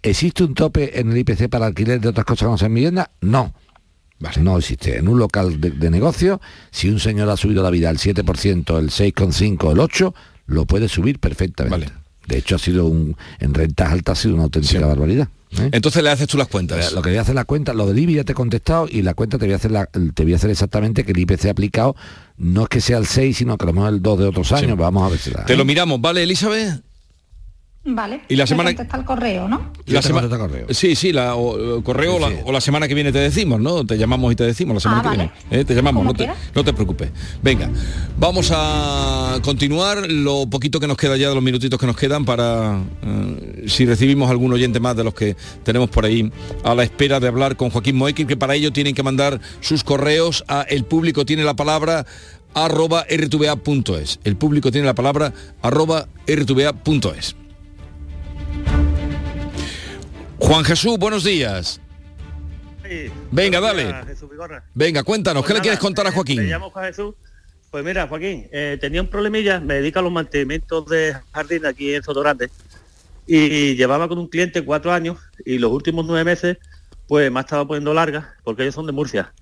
¿Existe un tope en el IPC para alquiler de otras cosas que no sean vivienda? No. No existe. En un local de, negocio, si un señor ha subido la vida al 7%, el 6,5, el 8, lo puede subir perfectamente. De hecho, ha sido un, en rentas altas ha sido una auténtica barbaridad. ¿eh? Entonces le haces tú las cuentas. Lo que voy a hacer la cuenta, lo del IBI ya te he contestado y la cuenta te voy a hacer te voy a hacer exactamente que el IPC aplicado no es que sea el 6, sino que lo mejor el 2 de otros años. Vamos a ver si la. Te lo miramos, ¿vale, Elizabeth? Vale. Y la semana está el correo, ¿no? La semana correo. Sí, sí, la o, correo O, la, semana que viene te decimos, ¿no? Te llamamos y te decimos la semana ah, que viene. ¿eh? Te llamamos, no te, no te, preocupes. Venga, vamos a continuar lo poquito que nos queda ya de los minutitos que nos quedan para eh, si recibimos algún oyente más de los que tenemos por ahí a la espera de hablar con Joaquín Moequín, que para ello tienen que mandar sus correos a el público tiene la palabra arroba rtva.es. El público tiene la palabra arroba rtva.es. Juan Jesús, buenos días. Venga, dale. Venga, cuéntanos, ¿qué le pues quieres contar a Joaquín? Me llamo Juan Jesús. Pues mira, Joaquín, eh, tenía un problemilla, me dedico a los mantenimientos de jardín aquí en Sotogrande y llevaba con un cliente cuatro años y los últimos nueve meses pues me ha estado poniendo largas porque ellos son de Murcia.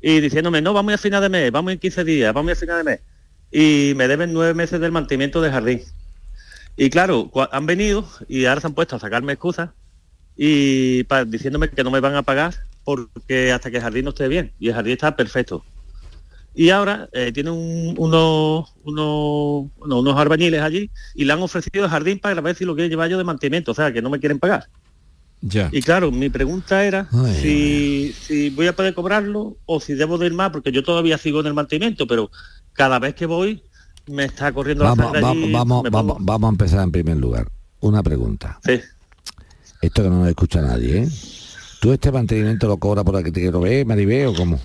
y diciéndome, no, vamos a final de mes, vamos en 15 días, vamos a final de mes. Y me deben nueve meses del mantenimiento del jardín. Y claro, han venido y ahora se han puesto a sacarme excusas y pa- diciéndome que no me van a pagar porque hasta que el jardín no esté bien. Y el jardín está perfecto. Y ahora eh, tiene un- unos, unos, bueno, unos albañiles allí y le han ofrecido el jardín para ver si lo quieren llevar yo de mantenimiento, o sea, que no me quieren pagar. Ya. Y claro, mi pregunta era si, si voy a poder cobrarlo o si debo de ir más, porque yo todavía sigo en el mantenimiento, pero cada vez que voy me está corriendo la Vamos, sangre vamos, allí, vamos, vamos, vamos a empezar en primer lugar. Una pregunta. Sí. Esto que no nos escucha nadie, ¿eh? ¿Tú este mantenimiento lo cobras por aquí te quiero ver, Maribé, o cómo?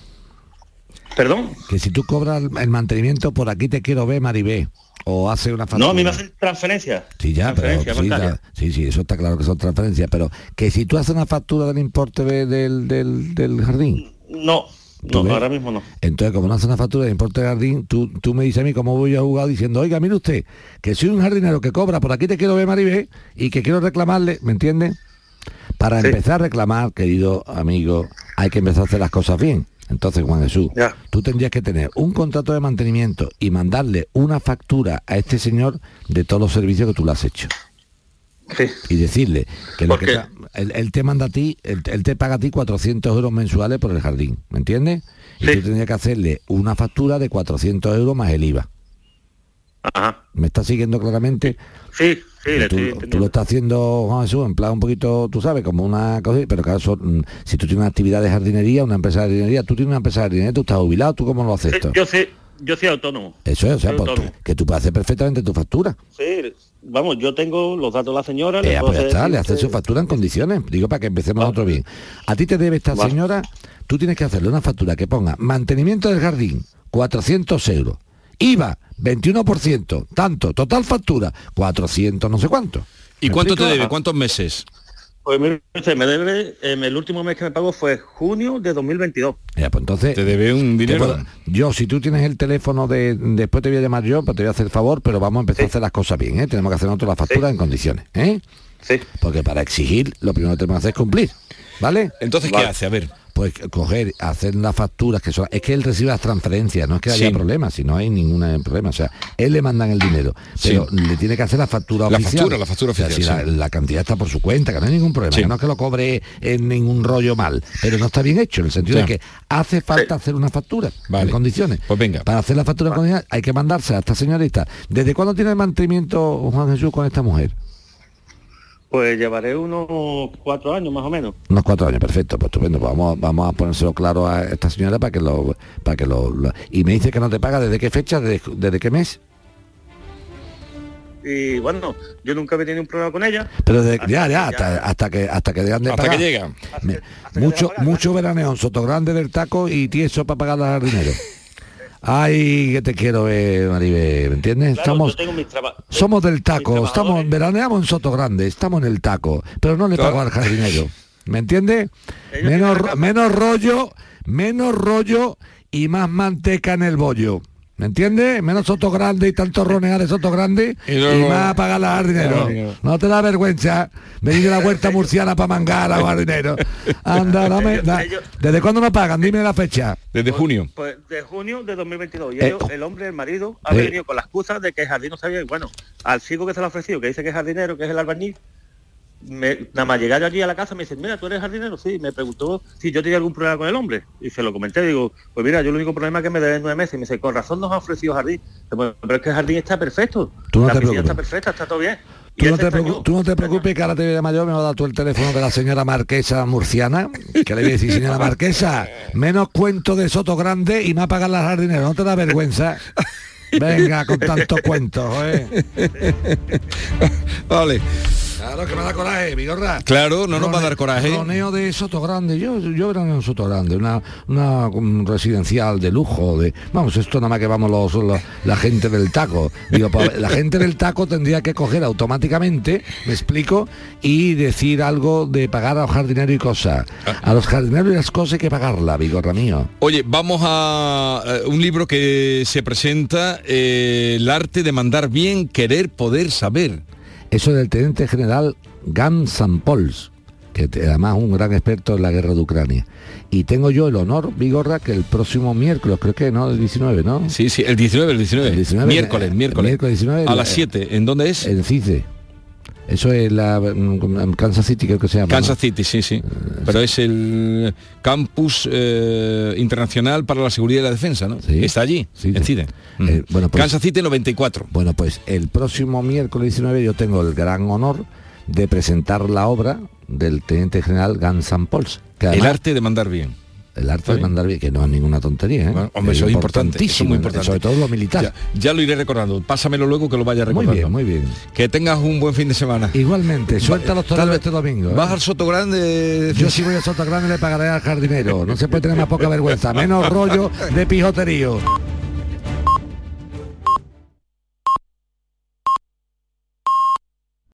¿Perdón? Que si tú cobras el mantenimiento por aquí te quiero ver, Maribé, o hace una factura. No, a mí me hacen transferencias. Sí, ya, pero transferencia sí, sí, sí, eso está claro que son transferencias, pero que si tú haces una factura del importe de- del, del, del jardín, No, ¿Tú no, ves? ahora mismo no. entonces como no haces una factura del importe del jardín, tú, tú me dices a mí cómo voy a jugar diciendo, oiga, mire usted, que soy un jardinero que cobra, por aquí te quiero ver, Maribé, y que quiero reclamarle, ¿me entiendes? Para empezar a reclamar, querido amigo, hay que empezar a hacer las cosas bien. Entonces, Juan Jesús, tú tendrías que tener un contrato de mantenimiento y mandarle una factura a este señor de todos los servicios que tú le has hecho. Y decirle que lo que te- él, él te manda a ti, él, él te paga a ti 400 euros mensuales por el jardín, ¿me entiendes? Y tú tendrías que hacerle una factura de 400 euros más el IVA. ¿Me estás siguiendo claramente? Sí, sí, le tú, estoy tú entendiendo. lo estás haciendo, Juan Jesús, en plan un poquito, tú sabes, como una cosa, pero claro, son, mm, si tú tienes una actividad de jardinería, una empresa de jardinería, tú tienes una empresa de jardinería, tú estás jubilado, ¿tú cómo lo haces esto? Yo sé, yo soy autónomo. Eso es, o sea, pues, autónomo. que tú puedes hacer perfectamente tu factura. Sí, vamos, yo tengo los datos de la señora. le Eh, pues ya está, le haces su factura en condiciones. Digo para que empecemos nosotros bien. A ti te debe esta señora, tú tienes que hacerle una factura que ponga mantenimiento del jardín, 400 euros. IVA, 21%, tanto, total factura, 400 no sé cuánto. ¿Y ¿Me cuánto te debe? ¿Cuántos meses? Pues mire usted, me debe, eh, el último mes que me pagó fue junio de 2022. Ya, pues entonces... Te debe un dinero. puedo- yo, si tú tienes el teléfono de... Después te voy a llamar yo, pues te voy a hacer el favor, pero vamos a empezar a hacer las cosas bien, ¿eh? Tenemos que hacer nosotros la factura en condiciones, ¿eh? Sí. Porque para exigir, lo primero que tenemos que hacer es cumplir, ¿vale? Entonces, ¿qué hace? A ver. Pues coger, hacer las facturas que son... Es que él recibe las transferencias, no es que haya Sí. problema, si no hay ningún eh, problema. O sea, él le mandan el dinero, pero le tiene que hacer la factura La oficial. factura, la factura O sea, oficial, si sí. la, la cantidad está por su cuenta, que no hay ningún problema, que no es que lo cobre en ningún rollo mal, pero no está bien hecho, en el sentido de que hace falta hacer una factura Vale. en condiciones. Pues venga. Para hacer la factura en condiciones hay que mandarse a esta señorita. ¿Desde cuándo tiene el mantenimiento Juan Jesús con esta mujer? Pues llevaré unos cuatro años más o menos. Unos cuatro años, perfecto, pues estupendo. Pues vamos, vamos a ponérselo claro a esta señora para que lo, para que lo, lo- y me dice que no te paga desde qué fecha, desde, desde qué mes. Y bueno, yo nunca había tenido un problema con ella. Pero ya, ya, hasta, hasta que hasta que dejan de Hasta pagar. que llega. Me- mucho, mucho veraneo en Sotogrande del taco y tieso para pagar al jardinero. Ay, que te quiero ver, Maribel, ¿me entiendes? Claro, Estamos, yo tengo mis traba- somos del taco, estamos, veraneamos en Sotogrande, estamos en el taco, pero no le pago al jardinero. ¿Me entiendes? Menos, ro- menos rollo, menos rollo y más manteca en el bollo. ¿Me entiendes? Menos soto grande y tanto ronear de soto grande y, Y luego- más pagar al jardinero. Claro. No te da vergüenza venir de la huerta murciana para mangar a jardinero. Anda, dame, da- ¿Desde cuándo no pagan? Dime la fecha. Desde junio. Pues de junio de 2022. Y Eh, ellos- el hombre, el marido, ha eh. venido con la excusa de que el jardín no sabía. Y bueno, al chico que se lo ha ofrecido, que dice que es jardinero, que es el albañil, me, nada más llegar yo allí a la casa me dice, mira, tú eres jardinero, sí, me preguntó si yo tenía algún problema con el hombre. Y se lo comenté, digo, pues mira, yo el único problema es que me deben nueve meses. Y me dice, con razón nos ha ofrecido jardín. Digo, pero es que el jardín está perfecto. Tú no la te piscina preocupes. está perfecta, está todo bien. Tú no, te extrañó. preocu- tú no te preocupes que ahora te voy a llamar yo, me va a dar tú el teléfono de la señora Marquesa Murciana, que le voy a decir, señora Marquesa, menos cuento de Soto Grande y más pagar las jardineras, ¿no te da vergüenza? Venga, con tantos cuentos, ¿eh? Vale. Claro que me da coraje, Vigorra. Claro, no nos va a dar coraje. Roneo de Soto Grande, yo, yo veraneo en Soto Grande, una, una um, residencial de lujo, de vamos, esto nada más que vamos los, los- la gente del taco. Digo, pues, la gente del taco tendría que coger automáticamente, me explico, y decir algo de pagar a los jardineros y cosas. A los jardineros y las cosas hay que pagarla, Vigorra mío. Oye, vamos a eh, un libro que se presenta, eh, El arte de mandar bien, querer, poder, saber. Eso del teniente general Gam San Pols. que además un gran experto en la guerra de Ucrania. Y tengo yo el honor, Vigorra, que el próximo miércoles, creo que no, el 19, ¿no? Sí, sí, el 19, el 19. El 19, miércoles, el- miércoles. el miércoles 19, a las 7. ¿En dónde es? En CICE. Eso es la mm, Kansas City, creo que se llama. ¿no? Kansas City, sí, sí. Pero es el campus eh, internacional para la seguridad y la defensa, ¿no? Está allí, en CIDE. Eh, bueno, pues- Kansas City 94. Bueno, pues el próximo miércoles 19 yo tengo el gran honor de presentar la obra del teniente general Gansan Pols. Que El arte de mandar bien. El arte de mandar bien, que no es ninguna tontería, ¿eh? Hombre, eso es importante. Eso es muy importante. Sobre todo lo militar. Ya, ya lo iré recordando. Pásamelo luego que lo vaya Muy recordando. bien, muy bien. Que tengas un buen fin de semana. Igualmente, suelta los toreros este domingo. ¿eh? ¿Vas al Soto Grande? Yo si voy a Soto Grande le pagaré al jardinero. No se puede tener más poca vergüenza. Menos rollo de pijoterío.